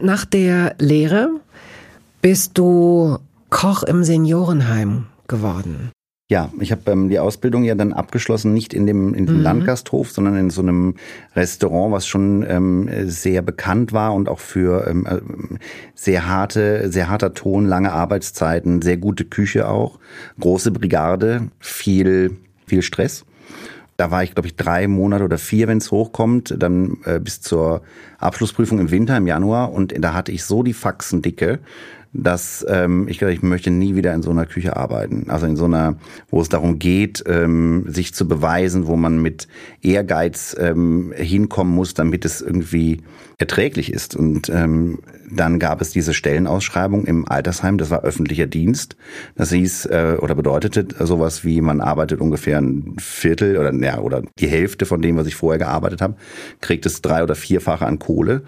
Nach der Lehre bist du Koch im Seniorenheim geworden. Ja, ich habe ähm, die Ausbildung ja dann abgeschlossen, nicht in dem, in dem mhm. Landgasthof, sondern in so einem Restaurant, was schon ähm, sehr bekannt war und auch für ähm, äh, sehr harte, sehr harter Ton, lange Arbeitszeiten, sehr gute Küche auch, große Brigade, viel, viel Stress. Da war ich, glaube ich, drei Monate oder vier, wenn es hochkommt, dann äh, bis zur Abschlussprüfung im Winter, im Januar. Und da hatte ich so die Faxen dicke, dass ähm, ich glaube, ich möchte nie wieder in so einer Küche arbeiten. Also in so einer, wo es darum geht, ähm, sich zu beweisen, wo man mit Ehrgeiz ähm, hinkommen muss, damit es irgendwie erträglich ist. Und ähm, dann gab es diese Stellenausschreibung im Altersheim, das war öffentlicher Dienst. Das hieß äh, oder bedeutete sowas wie, man arbeitet ungefähr ein Viertel oder, ja, oder die Hälfte von dem, was ich vorher gearbeitet habe, kriegt es drei- oder vierfache an Kohle.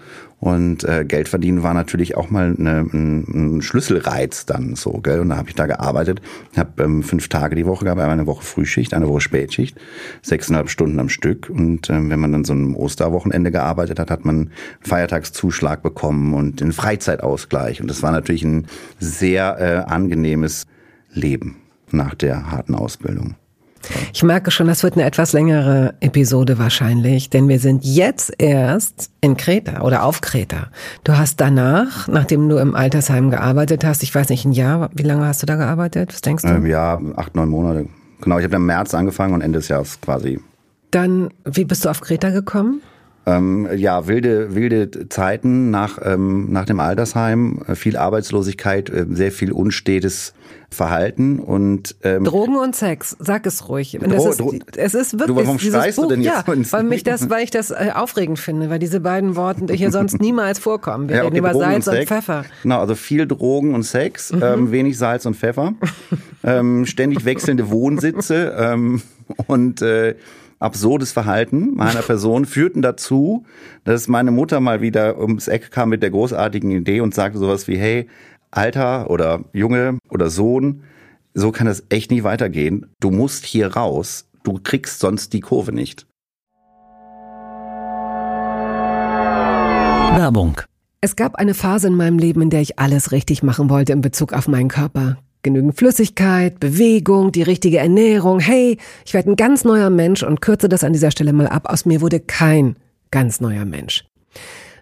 Und äh, Geld verdienen war natürlich auch mal eine, ein, ein Schlüsselreiz dann so, gell? Und da habe ich da gearbeitet, habe ähm, fünf Tage die Woche einmal eine Woche Frühschicht, eine Woche Spätschicht, sechseinhalb Stunden am Stück. Und ähm, wenn man dann so ein Osterwochenende gearbeitet hat, hat man Feiertagszuschlag bekommen und den Freizeitausgleich. Und das war natürlich ein sehr äh, angenehmes Leben nach der harten Ausbildung. Ich merke schon, das wird eine etwas längere Episode wahrscheinlich, denn wir sind jetzt erst in Kreta oder auf Kreta. Du hast danach, nachdem du im Altersheim gearbeitet hast, ich weiß nicht, ein Jahr, wie lange hast du da gearbeitet? Was denkst du? Ähm, ja, acht, neun Monate. Genau, ich habe im März angefangen und Ende des Jahres quasi. Dann, wie bist du auf Kreta gekommen? Ähm, ja, wilde, wilde Zeiten nach, ähm, nach dem Altersheim, äh, viel Arbeitslosigkeit, äh, sehr viel unstetes Verhalten und ähm, Drogen und Sex, sag es ruhig. Dro ist, es ist wirklich du, warum dieses Buch, du denn jetzt ja, weil mich das, weil ich das äh, aufregend finde, weil diese beiden Worte hier sonst niemals vorkommen. Wir ja, okay, reden über Drogen Salz und, und, Pfeffer. Genau, also viel Drogen und Sex, mhm. ähm, wenig Salz und Pfeffer, ähm, ständig wechselnde Wohnsitze ähm, und äh, absurdes Verhalten meiner Person führten dazu, dass meine Mutter mal wieder ums Eck kam mit der großartigen Idee und sagte sowas wie, hey, Alter oder Junge oder Sohn, so kann es echt nicht weitergehen. Du musst hier raus. Du kriegst sonst die Kurve nicht. Werbung. Es gab eine Phase in meinem Leben, in der ich alles richtig machen wollte in Bezug auf meinen Körper. Genügend Flüssigkeit, Bewegung, die richtige Ernährung. Hey, ich werde ein ganz neuer Mensch und kürze das an dieser Stelle mal ab. Aus mir wurde kein ganz neuer Mensch.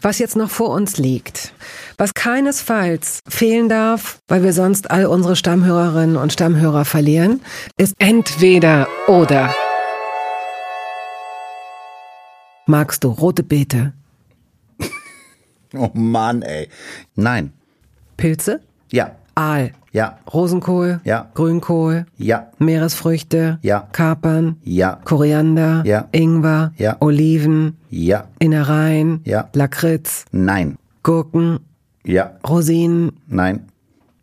Was jetzt noch vor uns liegt, was keinesfalls fehlen darf, weil wir sonst all unsere Stammhörerinnen und Stammhörer verlieren, ist entweder oder. Magst du rote Beete? Oh Mann, ey. Nein. Pilze? Ja. Aal. Ja. Rosenkohl. Ja. Grünkohl. Ja. Meeresfrüchte. Ja. Kapern. Ja. Koriander. Ja. Ingwer. Ja. Oliven. Ja. Innereien. Ja. Lakritz. Nein. Gurken. Ja. Rosinen. Nein.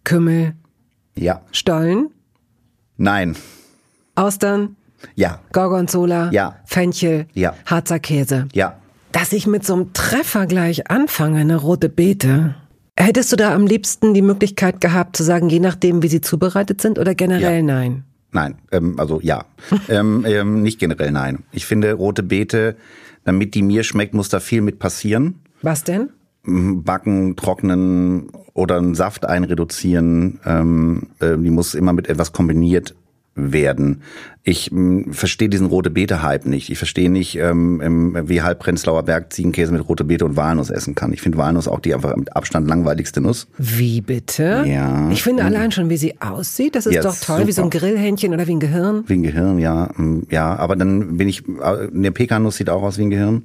Kümmel. Ja. Stollen. Nein. Austern. Ja. Gorgonzola. Ja. Fenchel. Ja. Harzer Käse. Ja. Dass ich mit so einem Treffer gleich anfange, eine rote Beete. Hättest du da am liebsten die Möglichkeit gehabt zu sagen, je nachdem, wie sie zubereitet sind oder generell Ja. nein? Nein, ähm, also ja. ähm, ähm, nicht generell nein. Ich finde rote Beete, damit die mir schmeckt, muss da viel mit passieren. Was denn? Backen, trocknen oder einen Saft einreduzieren. Ähm, äh, die muss immer mit etwas kombiniert werden. Ich mh, verstehe diesen rote Beete-Hype nicht. Ich verstehe nicht, ähm, ähm, wie halb Prenzlauer Berg Ziegenkäse mit rote Beete und Walnuss essen kann. Ich finde Walnuss auch die einfach mit Abstand langweiligste Nuss. Wie bitte? Ja. Ich finde allein schon, wie sie aussieht, das ist Ja, doch toll, wie so ein super. Grillhähnchen oder wie ein Gehirn. Wie ein Gehirn, ja. mm, Ja, aber dann bin ich, äh, eine Pekanuss sieht auch aus wie ein Gehirn.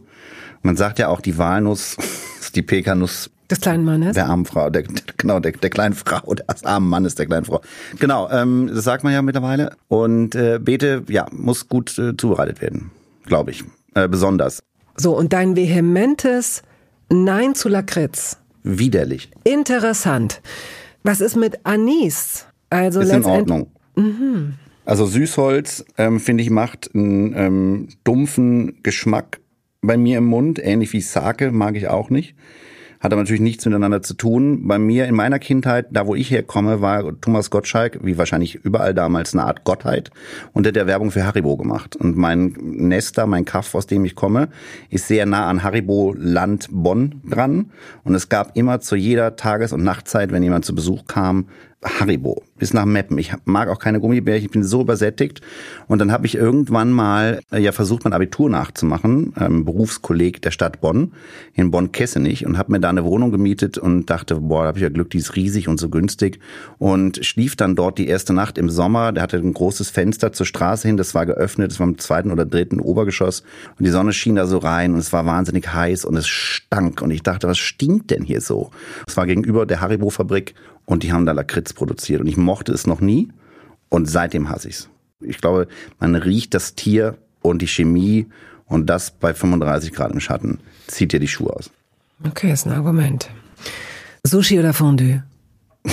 Man sagt ja auch, die Walnuss ist die Pekanuss Des kleinen Mannes. der armen Frau, der, genau, der, der kleinen Frau, des armen Mannes der kleinen Frau. Genau, ähm, das sagt man ja mittlerweile. Und äh, Beete, ja, muss gut äh, zubereitet werden, glaube ich. Äh, besonders. So, und dein vehementes Nein zu Lakritz. Widerlich. Interessant. Was ist mit Anis? Also Ist in Ordnung. Also Süßholz, ähm, finde ich, macht einen ähm, dumpfen Geschmack bei mir im Mund, ähnlich wie Sake, mag ich auch nicht. Hat aber natürlich nichts miteinander zu tun. Bei mir in meiner Kindheit, da wo ich herkomme, war Thomas Gottschalk, wie wahrscheinlich überall damals, eine Art Gottheit und hat der Werbung für Haribo gemacht. Und mein Nester, mein Kaff, aus dem ich komme, ist sehr nah an Haribo Land Bonn dran. Und es gab immer zu jeder Tages- und Nachtzeit, wenn jemand zu Besuch kam, Haribo bis nach Meppen. Ich mag auch keine Gummibärchen, ich bin so übersättigt. Und dann habe ich irgendwann mal äh, ja versucht, mein Abitur nachzumachen, ähm, Berufskolleg der Stadt Bonn, in Bonn-Kessenich und habe mir da eine Wohnung gemietet und dachte, boah, da habe ich ja Glück, die ist riesig und so günstig. Und schlief dann dort die erste Nacht im Sommer. Der hatte ein großes Fenster zur Straße hin, das war geöffnet, das war im zweiten oder dritten Obergeschoss. Und die Sonne schien da so rein und es war wahnsinnig heiß und es stank. Und ich dachte, was stinkt denn hier so? Es war gegenüber der Haribo-Fabrik und die haben da Lakritz produziert. Und ich mochte es noch nie und seitdem hasse ich es. Ich glaube, man riecht das Tier und die Chemie und das bei 35 Grad im Schatten zieht dir die Schuhe aus. Okay, ist ein Argument. Sushi oder Fondue?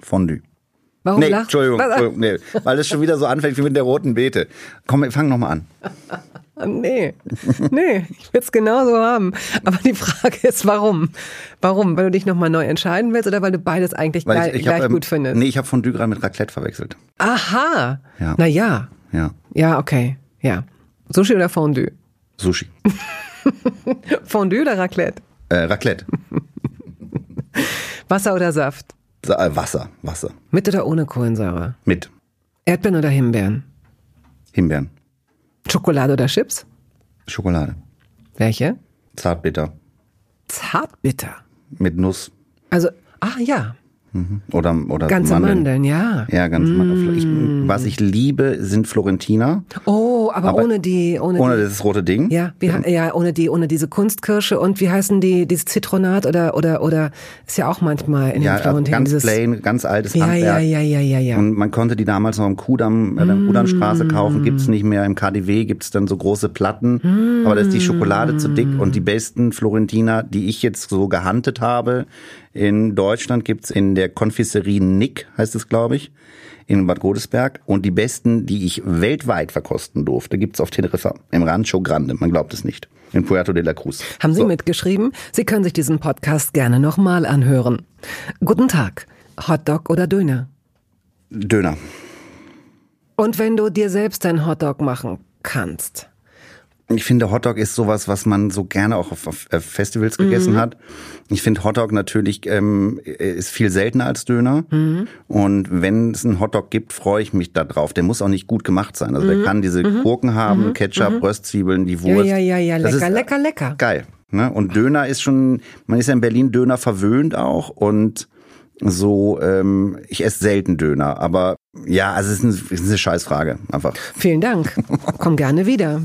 Fondue. Warum nee, lachst Entschuldigung, Entschuldigung nee, weil es schon wieder so anfängt wie mit der roten Beete. Komm, wir fangen nochmal an. Nee, nee, ich will es genauso haben. Aber die Frage ist, warum? Warum? Weil du dich nochmal neu entscheiden willst oder weil du beides eigentlich Weil gleich, ich, ich gleich hab, ähm, gut findest? Nee, ich habe Fondue gerade mit Raclette verwechselt. Aha. Ja. Na ja. Ja, Ja, okay. Ja. Sushi oder Fondue? Sushi. Fondue oder Raclette? Äh, Raclette. Wasser oder Saft? Sa- äh, Wasser, Wasser. Mit oder ohne Kohlensäure? Mit Erdbeeren oder Himbeeren? Himbeeren. Schokolade oder Chips? Schokolade. Welche? Zartbitter. Zartbitter. Mit Nuss. Also, ah ja, Oder, oder ganze Mandeln, ja. Ja, ganz Mandeln. Ich, was ich liebe, sind Florentiner. Oh, aber, Aber ohne die, ohne, Ohne die, das rote Ding. ja, wie, he- ja, ohne die, ohne diese Kunstkirsche und wie heißen die, dieses Zitronat oder, oder, oder, ist ja auch manchmal in Ja, den also Florentin ganz dieses, plain, ganz altes ja, Handwerk. ja, ja, ja, ja, ja. Und man konnte die damals noch im Kudamm, äh, der Kudammstraße kaufen, gibt's nicht mehr. Im KDW gibt's dann so große Platten. Aber da ist die Schokolade zu dick. Und die besten Florentiner, die ich jetzt so gehandelt habe, in Deutschland gibt's in der Konfiserie Nick, heißt es, glaube ich, in Bad Godesberg. Und die besten, die ich weltweit verkosten durfte, gibt's auf Teneriffa, im Rancho Grande. Man glaubt es nicht. In Puerto de la Cruz. Haben Sie So. mitgeschrieben? Sie können sich diesen Podcast gerne nochmal anhören. Guten Tag. Hotdog oder Döner? Döner. Und wenn du dir selbst ein Hotdog machen kannst? Ich finde, Hotdog ist sowas, was man so gerne auch auf, auf äh, Festivals gegessen hat. Ich finde, Hotdog natürlich ähm, ist viel seltener als Döner. Und wenn es einen Hotdog gibt, freue ich mich da drauf. Der muss auch nicht gut gemacht sein. Also der kann diese Gurken haben, Ketchup, Röstzwiebeln, die Ja, Wurst. ja, ja, ja, Das lecker, lecker, lecker. Geil. Ne? Und Döner ist schon, man ist ja in Berlin Döner verwöhnt auch und so, ähm, ich esse selten Döner, aber ja, also es ist, ein, es ist eine Scheißfrage, einfach. Vielen Dank. Komm gerne wieder.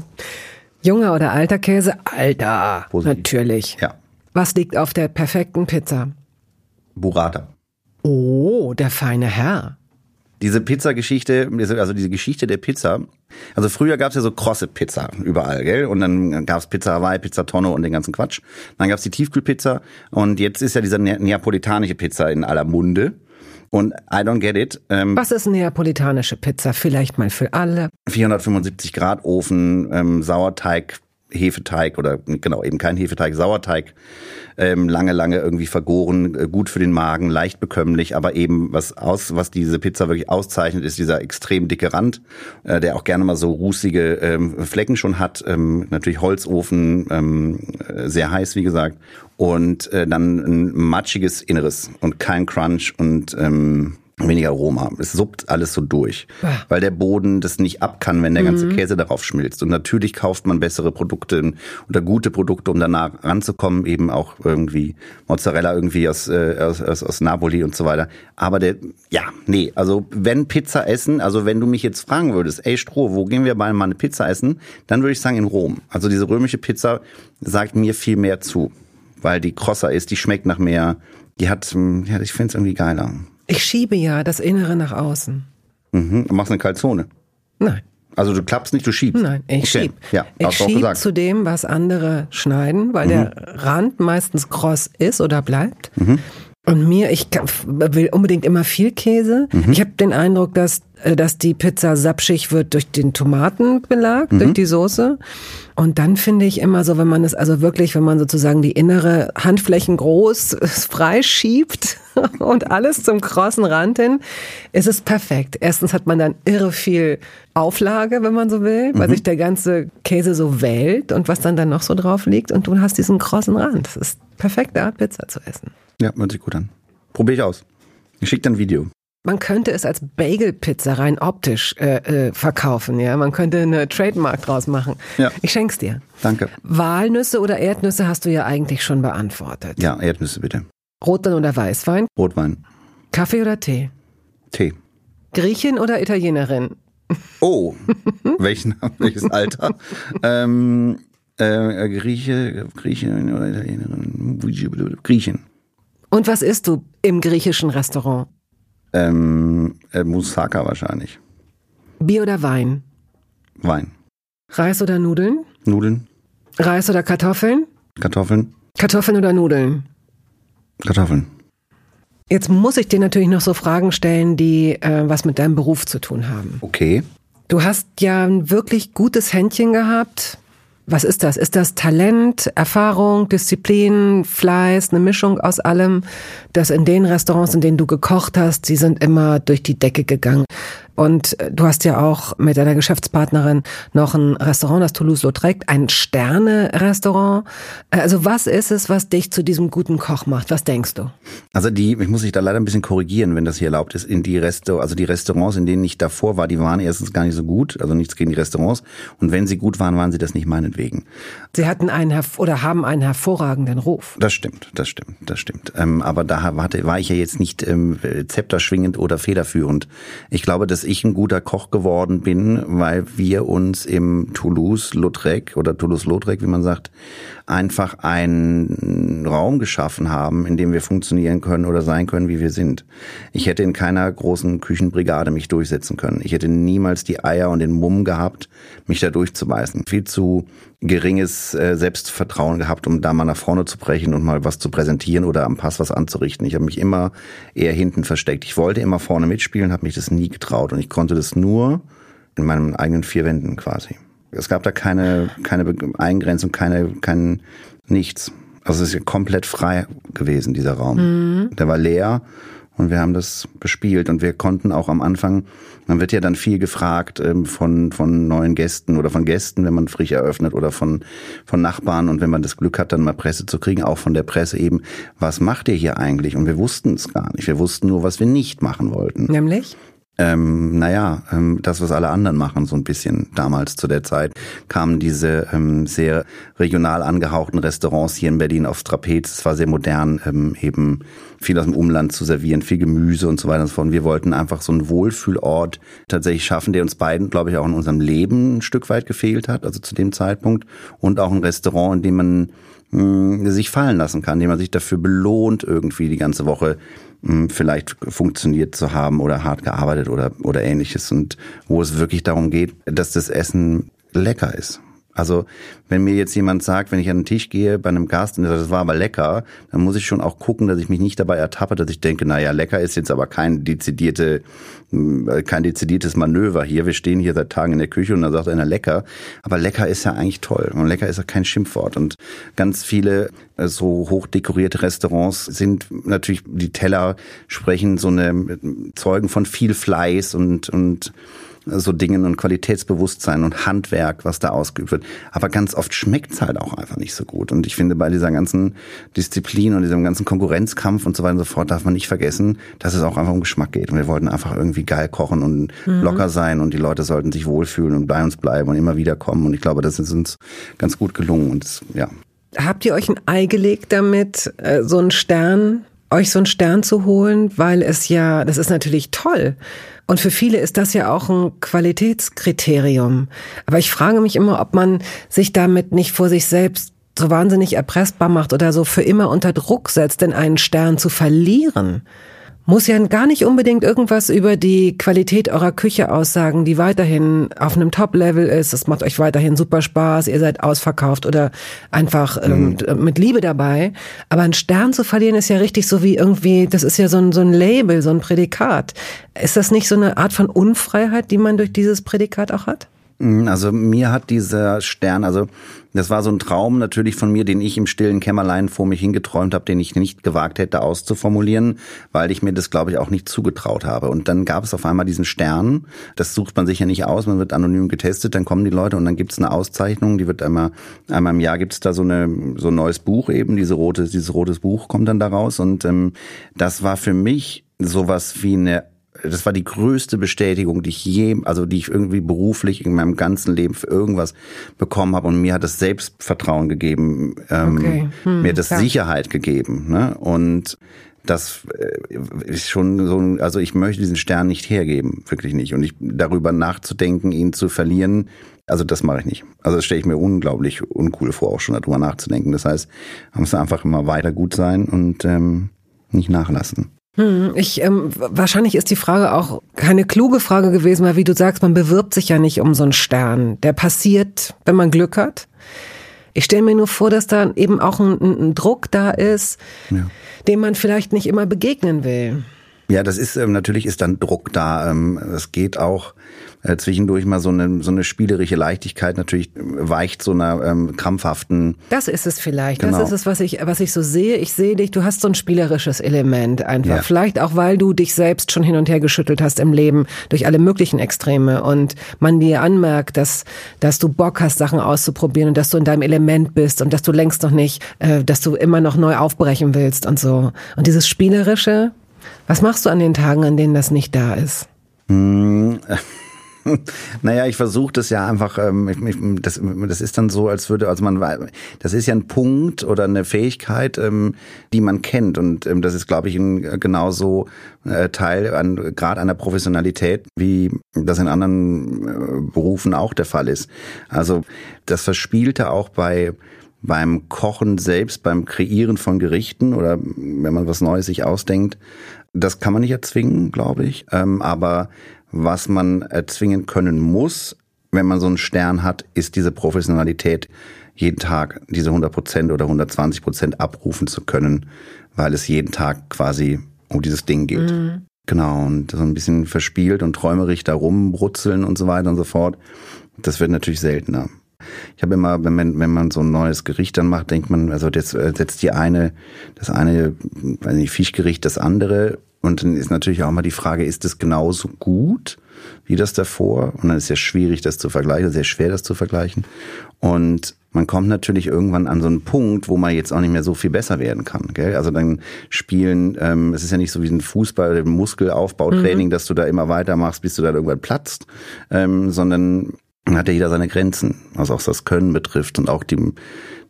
Junger oder alter Käse? Alter. Positiv. Natürlich. Ja, Was liegt auf der perfekten Pizza? Burrata. Oh, der feine Herr. Diese Pizzageschichte, also diese Geschichte der Pizza. Also früher gab's ja so krosse Pizza überall, gell? Und dann gab's Pizza Hawaii, Pizza Tonno und den ganzen Quatsch. Dann gab's die Tiefkühlpizza und jetzt ist ja diese ne neapolitanische Pizza in aller Munde. Und I don't get it. Ähm, Was ist neapolitanische Pizza? Vielleicht mal für alle. 475 Grad Ofen, ähm, Sauerteig, Hefeteig oder genau eben kein Hefeteig, Sauerteig, ähm, lange, lange irgendwie vergoren, äh, gut für den Magen, leicht bekömmlich, aber eben was aus, was diese Pizza wirklich auszeichnet, ist dieser extrem dicke Rand, äh, der auch gerne mal so rußige ähm, Flecken schon hat, ähm, natürlich Holzofen, ähm, äh, sehr heiß wie gesagt. Und äh, dann ein matschiges Inneres und kein Crunch und ähm, weniger Aroma. Es suppt alles so durch, Bah. weil der Boden das nicht ab kann, wenn der ganze Käse darauf schmilzt. Und natürlich kauft man bessere Produkte oder gute Produkte, um danach ranzukommen, eben auch irgendwie Mozzarella irgendwie aus, äh, aus, aus, aus Napoli und so weiter. Aber der, ja, nee, also wenn Pizza essen, also wenn du mich jetzt fragen würdest, ey Stroh, wo gehen wir mal mal eine Pizza essen, dann würde ich sagen in Rom. Also diese römische Pizza sagt mir viel mehr zu, weil die krosser ist, die schmeckt nach mehr, die hat, hm, ja, ich finde es irgendwie geiler. Ich schiebe ja das Innere nach außen. Mhm. Du machst eine Calzone. Nein, Also du klappst nicht, du schiebst. nein, ich okay. schieb. Ja, ich schieb gesagt. Mhm. zu dem, was andere schneiden, weil der Rand meistens kross ist oder bleibt. Und mir, ich will unbedingt immer viel Käse. Mhm. Ich habe den Eindruck, dass, dass die Pizza sapschig wird durch den Tomatenbelag, Mhm. durch die Soße. Und dann finde ich immer so, wenn man es also wirklich, wenn man sozusagen die innere Handflächen groß freischiebt und alles zum krossen Rand hin, ist es perfekt. Erstens hat man dann irre viel Auflage, wenn man so will, weil sich der ganze Käse so wählt und was dann dann noch so drauf liegt und du hast diesen krossen Rand. Das ist perfekte Art, Pizza zu essen. Ja, hört sich gut an. Probier ich aus. Ich schicke dann ein Video. Man könnte es als Bagel-Pizza rein optisch äh, äh, verkaufen, ja. Man könnte eine Trademark draus machen. Ja. Ich schenk's dir. Danke. Walnüsse oder Erdnüsse hast du ja eigentlich schon beantwortet. Ja, Erdnüsse bitte. Rotwein oder Weißwein? Rotwein. Kaffee oder Tee? Tee. Griechin oder Italienerin? Oh, welchen, welches Alter? ähm, äh, Grieche, Griechin oder Italienerin? Griechin. Und was isst du im griechischen Restaurant? Ähm, äh, Moussaka wahrscheinlich. Bier oder Wein? Wein. Reis oder Nudeln? Nudeln. Reis oder Kartoffeln? Kartoffeln. Kartoffeln oder Nudeln? Kartoffeln. Jetzt muss ich dir natürlich noch so Fragen stellen, die äh, was mit deinem Beruf zu tun haben. Okay. Du hast ja ein wirklich gutes Händchen gehabt. Was ist das? Ist das Talent, Erfahrung, Disziplin, Fleiß, eine Mischung aus allem? Das in den Restaurants, in denen du gekocht hast, sie sind immer durch die Decke gegangen. Und äh, du hast ja auch mit deiner Geschäftspartnerin noch ein Restaurant, das Toulouse-Lautrec, ein Sterne-Restaurant. Also was ist es, was dich zu diesem guten Koch macht? Was denkst du? Also die, ich muss dich da leider ein bisschen korrigieren, wenn das hier erlaubt ist. In die Resto, also die Restaurants, in denen ich davor war, die waren erstens gar nicht so gut, also nichts gegen die Restaurants. Und wenn sie gut waren, waren sie das nicht meinetwegen. Sie hatten einen oder haben einen hervorragenden Ruf. Das stimmt, das stimmt, das stimmt. Ähm, aber da war, ich ja jetzt nicht ähm, zepterschwingend oder federführend. Ich glaube, dass ich ein guter Koch geworden bin, weil wir uns im Toulouse-Lautrec oder Toulouse-Lautrec, wie man sagt, einfach einen Raum geschaffen haben, in dem wir funktionieren können oder sein können, wie wir sind. Ich hätte in keiner großen Küchenbrigade mich durchsetzen können. Ich hätte niemals die Eier und den Mumm gehabt, mich da durchzubeißen. Viel zu geringes äh, Selbstvertrauen gehabt, um da mal nach vorne zu brechen und mal was zu präsentieren oder am Pass was anzurichten. Ich habe mich immer eher hinten versteckt. Ich wollte immer vorne mitspielen, habe mich das nie getraut und ich konnte das nur in meinen eigenen vier Wänden quasi. Es gab da keine, keine Eingrenzung, keine, kein nichts. Also es ist ja komplett frei gewesen, dieser Raum. Mhm. Der war leer und wir haben das bespielt und wir konnten auch am Anfang, man wird ja dann viel gefragt ähm, von, von neuen Gästen oder von Gästen, wenn man frisch eröffnet oder von, von Nachbarn und wenn man das Glück hat, dann mal Presse zu kriegen, auch von der Presse eben, was macht ihr hier eigentlich? Und wir wussten es gar nicht. Wir wussten nur, was wir nicht machen wollten. Nämlich? ähm, naja, ähm, das, was alle anderen machen, so ein bisschen damals zu der Zeit, kamen diese ähm, sehr regional angehauchten Restaurants hier in Berlin aufs Trapez. Es war sehr modern, ähm, eben viel aus dem Umland zu servieren, viel Gemüse und so weiter und so fort. Und wir wollten einfach so einen Wohlfühlort tatsächlich schaffen, der uns beiden, glaube ich, auch in unserem Leben ein Stück weit gefehlt hat, also zu dem Zeitpunkt. Und auch ein Restaurant, in dem man mh, sich fallen lassen kann, in dem man sich dafür belohnt, irgendwie die ganze Woche vielleicht funktioniert zu haben oder hart gearbeitet oder, oder ähnliches und wo es wirklich darum geht, dass das Essen lecker ist. Also wenn mir jetzt jemand sagt, wenn ich an den Tisch gehe bei einem Gast und der sagt, das war aber lecker, dann muss ich schon auch gucken, dass ich mich nicht dabei ertappe, dass ich denke, naja, lecker ist jetzt aber kein dezidierte, äh, kein dezidiertes Manöver hier. Wir stehen hier seit Tagen in der Küche und dann sagt einer lecker. Aber lecker ist ja eigentlich toll. Und lecker ist ja kein Schimpfwort. Und ganz viele äh, so hochdekorierte Restaurants sind natürlich, die Teller sprechen so eine äh, Zeugen von viel Fleiß und, und so Dingen und Qualitätsbewusstsein und Handwerk, was da ausgeübt wird. Aber ganz oft schmeckt's halt auch einfach nicht so gut. Und ich finde, bei dieser ganzen Disziplin und diesem ganzen Konkurrenzkampf und so weiter und so fort darf man nicht vergessen, dass es auch einfach um Geschmack geht. Und wir wollten einfach irgendwie geil kochen und mhm. locker sein und die Leute sollten sich wohlfühlen und bei uns bleiben und immer wieder kommen. Und ich glaube, das ist uns ganz gut gelungen. Und das, ja. Habt ihr euch ein Ei gelegt damit, äh, so einen Stern, euch so einen Stern zu holen? Weil es ja, das ist natürlich toll. Und für viele ist das ja auch ein Qualitätskriterium. Aber ich frage mich immer, ob man sich damit nicht vor sich selbst so wahnsinnig erpressbar macht oder so für immer unter Druck setzt, denn einen Stern zu verlieren muss ja gar nicht unbedingt irgendwas über die Qualität eurer Küche aussagen, die weiterhin auf einem Top-Level ist. Es macht euch weiterhin super Spaß, ihr seid ausverkauft oder einfach ähm, mhm. mit Liebe dabei. Aber einen Stern zu verlieren ist ja richtig so wie irgendwie, das ist ja so ein, so ein Label, so ein Prädikat. Ist das nicht so eine Art von Unfreiheit, die man durch dieses Prädikat auch hat? Mhm, also mir hat dieser Stern, also das war so ein Traum natürlich von mir, den ich im stillen Kämmerlein vor mich hingeträumt habe, den ich nicht gewagt hätte auszuformulieren, weil ich mir das, glaube ich, auch nicht zugetraut habe. Und dann gab es auf einmal diesen Stern. Das sucht man sich ja nicht aus, man wird anonym getestet, dann kommen die Leute und dann gibt es eine Auszeichnung, die wird einmal, einmal im Jahr gibt es da so, eine, so ein neues Buch eben, diese rote, dieses rotes Buch kommt dann daraus. Und ähm, das war für mich sowas wie eine das war die größte Bestätigung, die ich je, also die ich irgendwie beruflich in meinem ganzen Leben für irgendwas bekommen habe. Und mir hat das Selbstvertrauen gegeben, ähm, okay. hm, mir hat das klar. Sicherheit gegeben. Ne? Und das äh, ist schon so, ein, also ich möchte diesen Stern nicht hergeben, wirklich nicht. Und ich darüber nachzudenken, ihn zu verlieren, also das mache ich nicht. Also das stelle ich mir unglaublich uncool vor, auch schon darüber nachzudenken. Das heißt, man muss einfach immer weiter gut sein und ähm, nicht nachlassen. Hm, ich, ähm, wahrscheinlich ist die Frage auch keine kluge Frage gewesen, weil wie du sagst, man bewirbt sich ja nicht um so einen Stern. Der passiert, wenn man Glück hat. Ich stelle mir nur vor, dass da eben auch ein, ein Druck da ist, ja. dem man vielleicht nicht immer begegnen will. Ja, das ist ähm, natürlich ist dann Druck da. Ähm, es geht auch äh, zwischendurch mal so eine so eine spielerische Leichtigkeit natürlich weicht so einer ähm, krampfhaften. Das ist es vielleicht. Genau. Das ist es, was ich was ich so sehe. Ich sehe dich. Du hast so ein spielerisches Element einfach. Ja. Vielleicht auch, weil du dich selbst schon hin und her geschüttelt hast im Leben durch alle möglichen Extreme und man dir anmerkt, dass dass du Bock hast, Sachen auszuprobieren und dass du in deinem Element bist und dass du längst noch nicht, äh, dass du immer noch neu aufbrechen willst und so. Und dieses spielerische was machst du an den Tagen, an denen das nicht da ist? Naja, ich versuche das ja einfach, ähm, das, das ist dann so, als würde, also man, das ist ja ein Punkt oder eine Fähigkeit, ähm, die man kennt und ähm, das ist, glaube ich, ein genauso äh, Teil an gerade einer Professionalität, wie das in anderen äh, Berufen auch der Fall ist. Also das Verspielte auch bei beim Kochen selbst, beim Kreieren von Gerichten oder wenn man was Neues sich ausdenkt, das kann man nicht erzwingen, glaube ich. Ähm, aber was man erzwingen können muss, wenn man so einen Stern hat, ist diese Professionalität, jeden Tag diese 100 Prozent oder 120 Prozent abrufen zu können, weil es jeden Tag quasi um dieses Ding geht. Mhm. Genau, und so ein bisschen verspielt und träumerig da rumbrutzeln und so weiter und so fort. Das wird natürlich seltener. Ich habe immer, wenn man, wenn man so ein neues Gericht dann macht, denkt man, also jetzt äh, setzt die eine, das eine, weiß nicht, Fischgericht, das andere. Und dann ist natürlich auch mal die Frage, ist es genauso gut wie das davor? Und dann ist es ja schwierig, das zu vergleichen, sehr schwer, das zu vergleichen. Und man kommt natürlich irgendwann an so einen Punkt, wo man jetzt auch nicht mehr so viel besser werden kann. Gell? Also dann spielen, ähm, es ist ja nicht so wie ein Fußball, Muskelaufbautraining, mhm. dass du da immer weitermachst, bis du dann irgendwann platzt, ähm, sondern hat ja jeder seine Grenzen, also auch was das Können betrifft und auch die,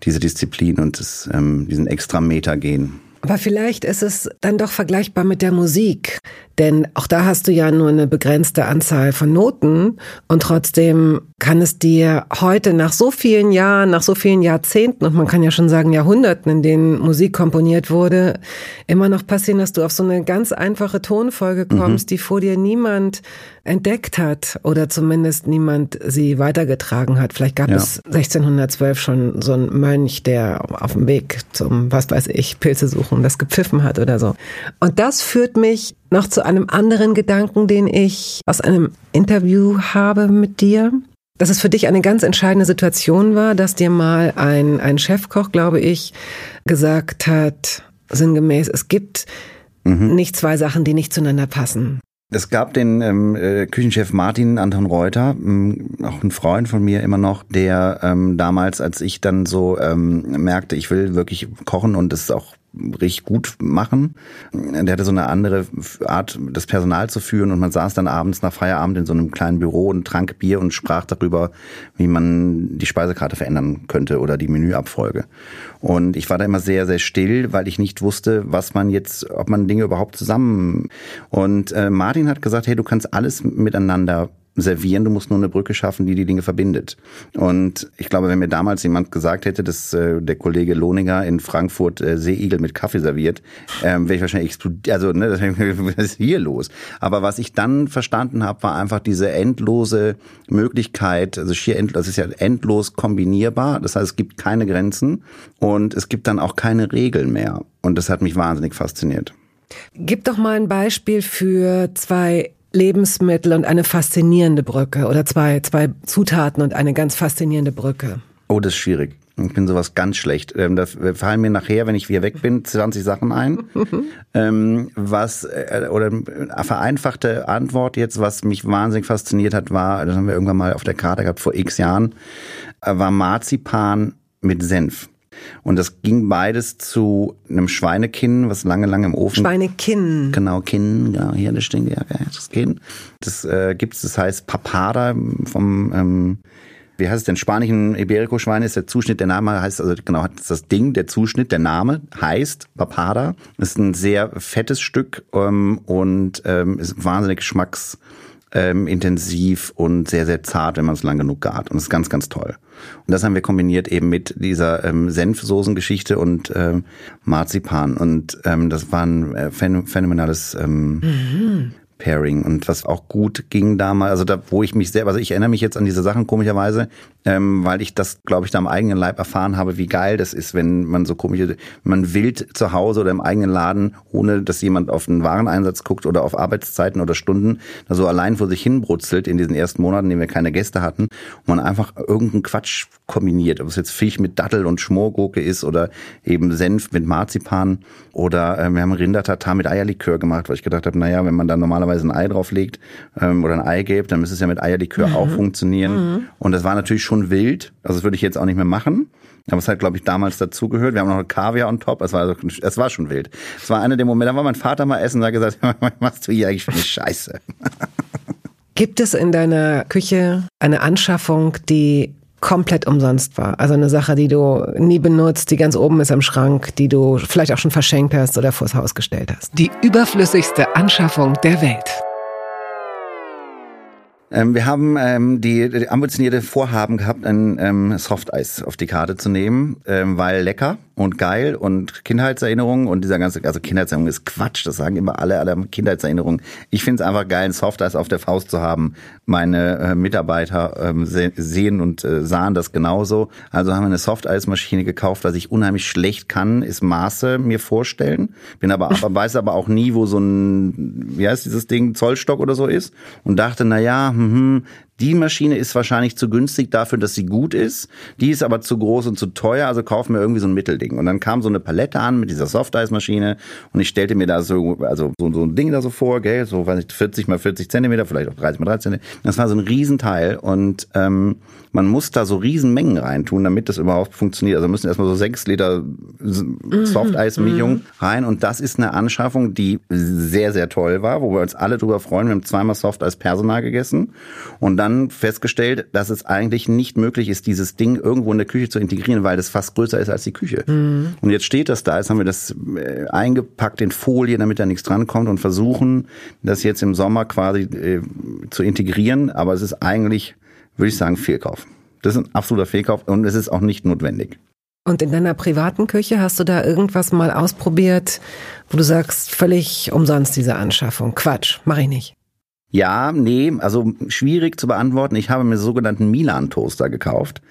diese Disziplin und das, ähm, diesen extra Meter gehen. Aber vielleicht ist es dann doch vergleichbar mit der Musik. Denn auch da hast du ja nur eine begrenzte Anzahl von Noten und trotzdem kann es dir heute nach so vielen Jahren, nach so vielen Jahrzehnten und man kann ja schon sagen Jahrhunderten, in denen Musik komponiert wurde, immer noch passieren, dass du auf so eine ganz einfache Tonfolge mhm. kommst, mhm. die vor dir niemand entdeckt hat oder zumindest niemand sie weitergetragen hat. Vielleicht gab ja. es 1612 schon so einen Mönch, der auf dem Weg zum, was weiß ich, Pilze suchen, das gepfiffen hat oder so. Und das führt mich noch zu einem anderen Gedanken, den ich aus einem Interview habe mit dir. Dass es für dich eine ganz entscheidende Situation war, dass dir mal ein, ein Chefkoch, glaube ich, gesagt hat, sinngemäß, es gibt mhm. nicht zwei Sachen, die nicht zueinander passen. Es gab den ähm, äh, Küchenchef Martin Anton Reuter, ähm, auch ein Freund von mir immer noch, der ähm, damals, als ich dann so ähm, merkte, ich will wirklich kochen und das auch richtig gut machen. Der hatte so eine andere Art, das Personal zu führen und man saß dann abends nach Feierabend in so einem kleinen Büro und trank Bier und sprach darüber, wie man die Speisekarte verändern könnte oder die Menüabfolge. Und ich war da immer sehr, sehr still, weil ich nicht wusste, was man jetzt, ob man Dinge überhaupt zusammen. Und äh, Martin hat gesagt, hey, du kannst alles miteinander servieren, du musst nur eine Brücke schaffen, die die Dinge verbindet. Und ich glaube, wenn mir damals jemand gesagt hätte, dass äh, der Kollege Lohninger in Frankfurt äh, Seeigel mit Kaffee serviert, ähm, wäre ich wahrscheinlich explodiert. Also, ne, das, was ist hier los? Aber was ich dann verstanden habe, war einfach diese endlose Möglichkeit, also schier endlos, das ist ja endlos kombinierbar. Das heißt, es gibt keine Grenzen und es gibt dann auch keine Regeln mehr. Und das hat mich wahnsinnig fasziniert. Gib doch mal ein Beispiel für zwei Lebensmittel und eine faszinierende Brücke oder zwei, zwei Zutaten und eine ganz faszinierende Brücke? Oh, das ist schwierig. Ich bin sowas ganz schlecht. Ähm, da fallen mir nachher, wenn ich wieder weg bin, 20 Sachen ein. ähm, was, äh, oder eine vereinfachte Antwort jetzt, was mich wahnsinnig fasziniert hat, war, das haben wir irgendwann mal auf der Karte gehabt vor x Jahren, äh, war Marzipan mit Senf. Und das ging beides zu einem Schweinekinn, was lange, lange im Ofen. Schweinekinn. Genau, Kinn, genau, hier das Ding, ja, das Kinn. Das äh, gibt's, das heißt Papada vom ähm, wie heißt es denn, spanischen Iberico-Schwein ist der Zuschnitt, der Name heißt, also genau, das Ding, der Zuschnitt, der Name heißt Papada. Ist ein sehr fettes Stück ähm, und ähm, ist wahnsinnig geschmacks ähm, intensiv und sehr, sehr zart, wenn man es lang genug gart. Und ist ganz, ganz toll. Und das haben wir kombiniert eben mit dieser ähm, Senfsoßengeschichte und ähm, Marzipan. Und ähm, das war ein äh, phänomenales ähm, mhm. Pairing und was auch gut ging damals, also da, wo ich mich selber, also ich erinnere mich jetzt an diese Sachen komischerweise, ähm, weil ich das, glaube ich, da am eigenen Leib erfahren habe, wie geil das ist, wenn man so komische, man wild zu Hause oder im eigenen Laden, ohne dass jemand auf den Wareneinsatz guckt oder auf Arbeitszeiten oder Stunden, da so allein vor sich hin brutzelt in diesen ersten Monaten, in denen wir keine Gäste hatten, und man einfach irgendeinen Quatsch kombiniert, ob es jetzt Fisch mit Dattel und Schmorgurke ist oder eben Senf mit Marzipan oder äh, wir haben Rindertatar mit Eierlikör gemacht, weil ich gedacht habe, naja, wenn man da normalerweise ein Ei drauflegt ähm, oder ein Eigelb, dann müsste es ja mit Eierlikör mhm. auch funktionieren. Mhm. Und das war natürlich schon schon wild. Also das würde ich jetzt auch nicht mehr machen. Aber es hat, glaube ich, damals dazugehört. Wir haben noch Kaviar on top. Es war, also, es war schon wild. Es war einer der Momente, da war mein Vater mal essen und hat gesagt, was machst du hier eigentlich für eine Scheiße? Gibt es in deiner Küche eine Anschaffung, die komplett umsonst war? Also eine Sache, die du nie benutzt, die ganz oben ist am Schrank, die du vielleicht auch schon verschenkt hast oder vors Haus gestellt hast? Die überflüssigste Anschaffung der Welt. Ähm, wir haben ähm, die, die ambitionierte Vorhaben gehabt, ein ähm, Softeis auf die Karte zu nehmen, ähm, weil lecker und geil und Kindheitserinnerungen und dieser ganze, also Kindheitserinnerung ist Quatsch, das sagen immer alle, alle Kindheitserinnerungen. Ich finde es einfach geil, ein Softeis auf der Faust zu haben. Meine äh, Mitarbeiter ähm, se sehen und äh, sahen das genauso. Also haben wir eine Softeismaschine gekauft, was ich unheimlich schlecht kann, ist Maße mir vorstellen. Bin aber, aber weiß aber auch nie, wo so ein, wie heißt dieses Ding, Zollstock oder so ist und dachte, na ja, hm, die Maschine ist wahrscheinlich zu günstig dafür, dass sie gut ist. Die ist aber zu groß und zu teuer, also kaufen wir irgendwie so ein Mittelding. Und dann kam so eine Palette an mit dieser Softice-Maschine und ich stellte mir da so, also so, so ein Ding da so vor, gell, so weiß ich, 40 mal 40 Zentimeter, vielleicht auch 30 mal 30 Zentimeter. Das war so ein Riesenteil und ähm, man muss da so Riesenmengen reintun, damit das überhaupt funktioniert. Also müssen erstmal so sechs Liter Softeis-Mischung mhm. rein und das ist eine Anschaffung, die sehr, sehr toll war, wo wir uns alle drüber freuen. Wir haben zweimal Softeis-Personal gegessen und dann dann festgestellt, dass es eigentlich nicht möglich ist, dieses Ding irgendwo in der Küche zu integrieren, weil das fast größer ist als die Küche. Mhm. Und jetzt steht das da, jetzt haben wir das äh, eingepackt in Folie, damit da nichts drankommt und versuchen, das jetzt im Sommer quasi äh, zu integrieren. Aber es ist eigentlich, würde ich sagen, Fehlkauf. Das ist ein absoluter Fehlkauf und es ist auch nicht notwendig. Und in deiner privaten Küche hast du da irgendwas mal ausprobiert, wo du sagst, völlig umsonst diese Anschaffung? Quatsch, mach ich nicht. Ja, nee, also schwierig zu beantworten. Ich habe mir sogenannten Milan-Toaster gekauft.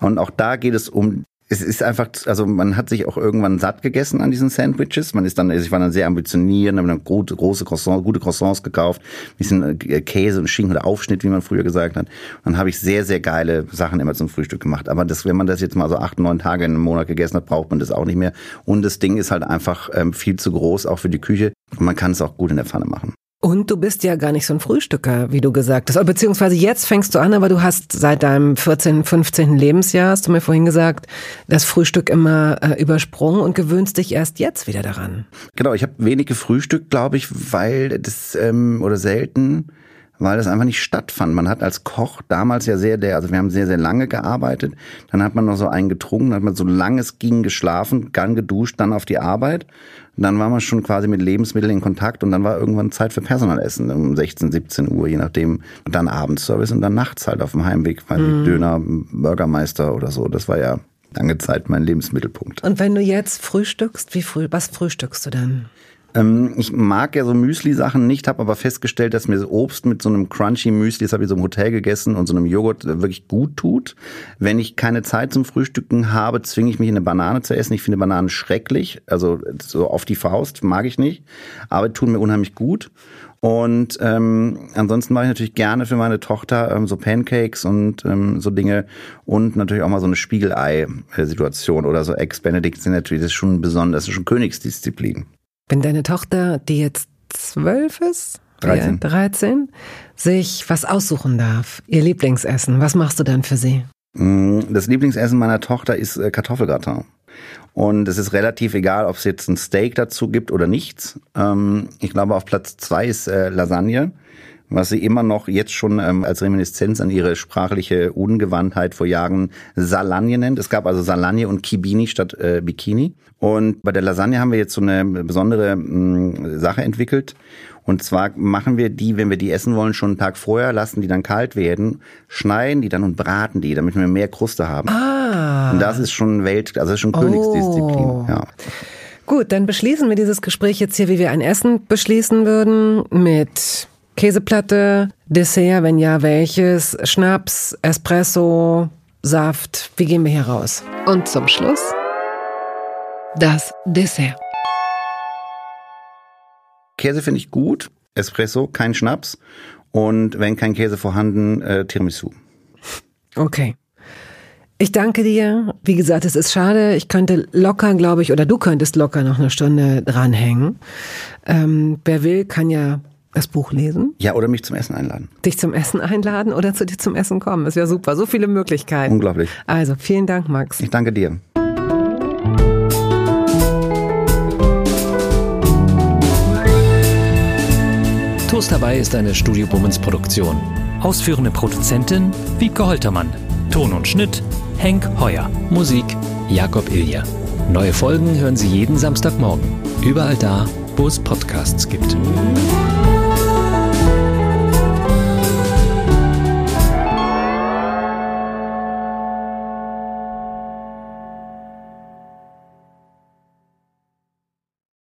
Und auch da geht es um es ist einfach, also man hat sich auch irgendwann satt gegessen an diesen Sandwiches. Man ist dann, also ich war dann sehr ambitioniert, habe dann gute, große Croissants, gute Croissants gekauft, ein bisschen äh, Käse und Schinken oder Aufschnitt, wie man früher gesagt hat. Dann habe ich sehr, sehr geile Sachen immer zum Frühstück gemacht. Aber das, wenn man das jetzt mal so acht, neun Tage in einem Monat gegessen hat, braucht man das auch nicht mehr. Und das Ding ist halt einfach ähm, viel zu groß, auch für die Küche. Und man kann es auch gut in der Pfanne machen. Und du bist ja gar nicht so ein Frühstücker, wie du gesagt hast. Beziehungsweise jetzt fängst du an, aber du hast seit deinem 14., 15. Lebensjahr, hast du mir vorhin gesagt, das Frühstück immer äh, übersprungen und gewöhnst dich erst jetzt wieder daran. Genau, ich habe wenig gefrühstückt, glaube ich, weil das ähm, oder selten weil das einfach nicht stattfand. Man hat als Koch damals ja sehr, der, also wir haben sehr, sehr lange gearbeitet. Dann hat man noch so einen getrunken, dann hat man so lange es ging geschlafen, dann geduscht, dann auf die Arbeit. Und dann war man schon quasi mit Lebensmitteln in Kontakt und dann war irgendwann Zeit für Personalessen um 16, 17 Uhr, je nachdem. Und dann Abendservice und dann nachts halt auf dem Heimweg, weil mhm. Döner, Burgermeister oder so. Das war ja lange Zeit mein Lebensmittelpunkt. Und wenn du jetzt frühstückst, wie früh, was frühstückst du dann? Ähm, ich mag ja so Müsli-Sachen nicht, habe aber festgestellt, dass mir so Obst mit so einem crunchy Müsli, das habe ich so im Hotel gegessen und so einem Joghurt äh, wirklich gut tut. Wenn ich keine Zeit zum Frühstücken habe, zwinge ich mich eine Banane zu essen. Ich finde Bananen schrecklich, also so auf die Faust mag ich nicht, aber tun mir unheimlich gut. Und ähm, ansonsten mache ich natürlich gerne für meine Tochter ähm, so Pancakes und ähm, so Dinge und natürlich auch mal so eine Spiegelei-Situation oder so Eggs Benedict sind natürlich das ist schon besonders, das ist schon Königsdisziplin. Wenn deine Tochter, die jetzt zwölf ist, 13. 13, sich was aussuchen darf, ihr Lieblingsessen, was machst du dann für sie? Mm, das Lieblingsessen meiner Tochter ist äh, Kartoffelgratin. Und es ist relativ egal, ob es jetzt ein Steak dazu gibt oder nichts. Ähm, ich glaube, auf Platz zwei ist äh, Lasagne was sie immer noch jetzt schon ähm, als Reminiszenz an ihre sprachliche Ungewandtheit vor Jahren Salagne nennt. Es gab also Salagne und Kibini statt äh, Bikini. Und bei der Lasagne haben wir jetzt so eine besondere mh, Sache entwickelt. Und zwar machen wir die, wenn wir die essen wollen, schon einen Tag vorher, lassen die dann kalt werden, schneiden die dann und braten die, damit wir mehr Kruste haben. Ah. Und das ist schon Welt, also das ist schon Königsdisziplin. Oh. Ja. Gut, dann beschließen wir dieses Gespräch jetzt hier, wie wir ein Essen beschließen würden, mit Käseplatte, Dessert, wenn ja, welches, Schnaps, Espresso, Saft. Wie gehen wir hier raus? Und zum Schluss das Dessert. Käse finde ich gut, Espresso, kein Schnaps. Und wenn kein Käse vorhanden, äh, Tiramisu. Okay. Ich danke dir. Wie gesagt, es ist schade. Ich könnte locker, glaube ich, oder du könntest locker noch eine Stunde dranhängen. Ähm, wer will, kann ja das Buch lesen. Ja, oder mich zum Essen einladen. Dich zum Essen einladen oder zu dir zum Essen kommen. Ist ja super. So viele Möglichkeiten. Unglaublich. Also, vielen Dank, Max. Ich danke dir. Toast dabei ist eine Studio Bummens Produktion. Ausführende Produzentin Wiebke Holtermann. Ton und Schnitt Henk Heuer. Musik Jakob Ilja. Neue Folgen hören Sie jeden Samstagmorgen. Überall da, wo es Podcasts gibt.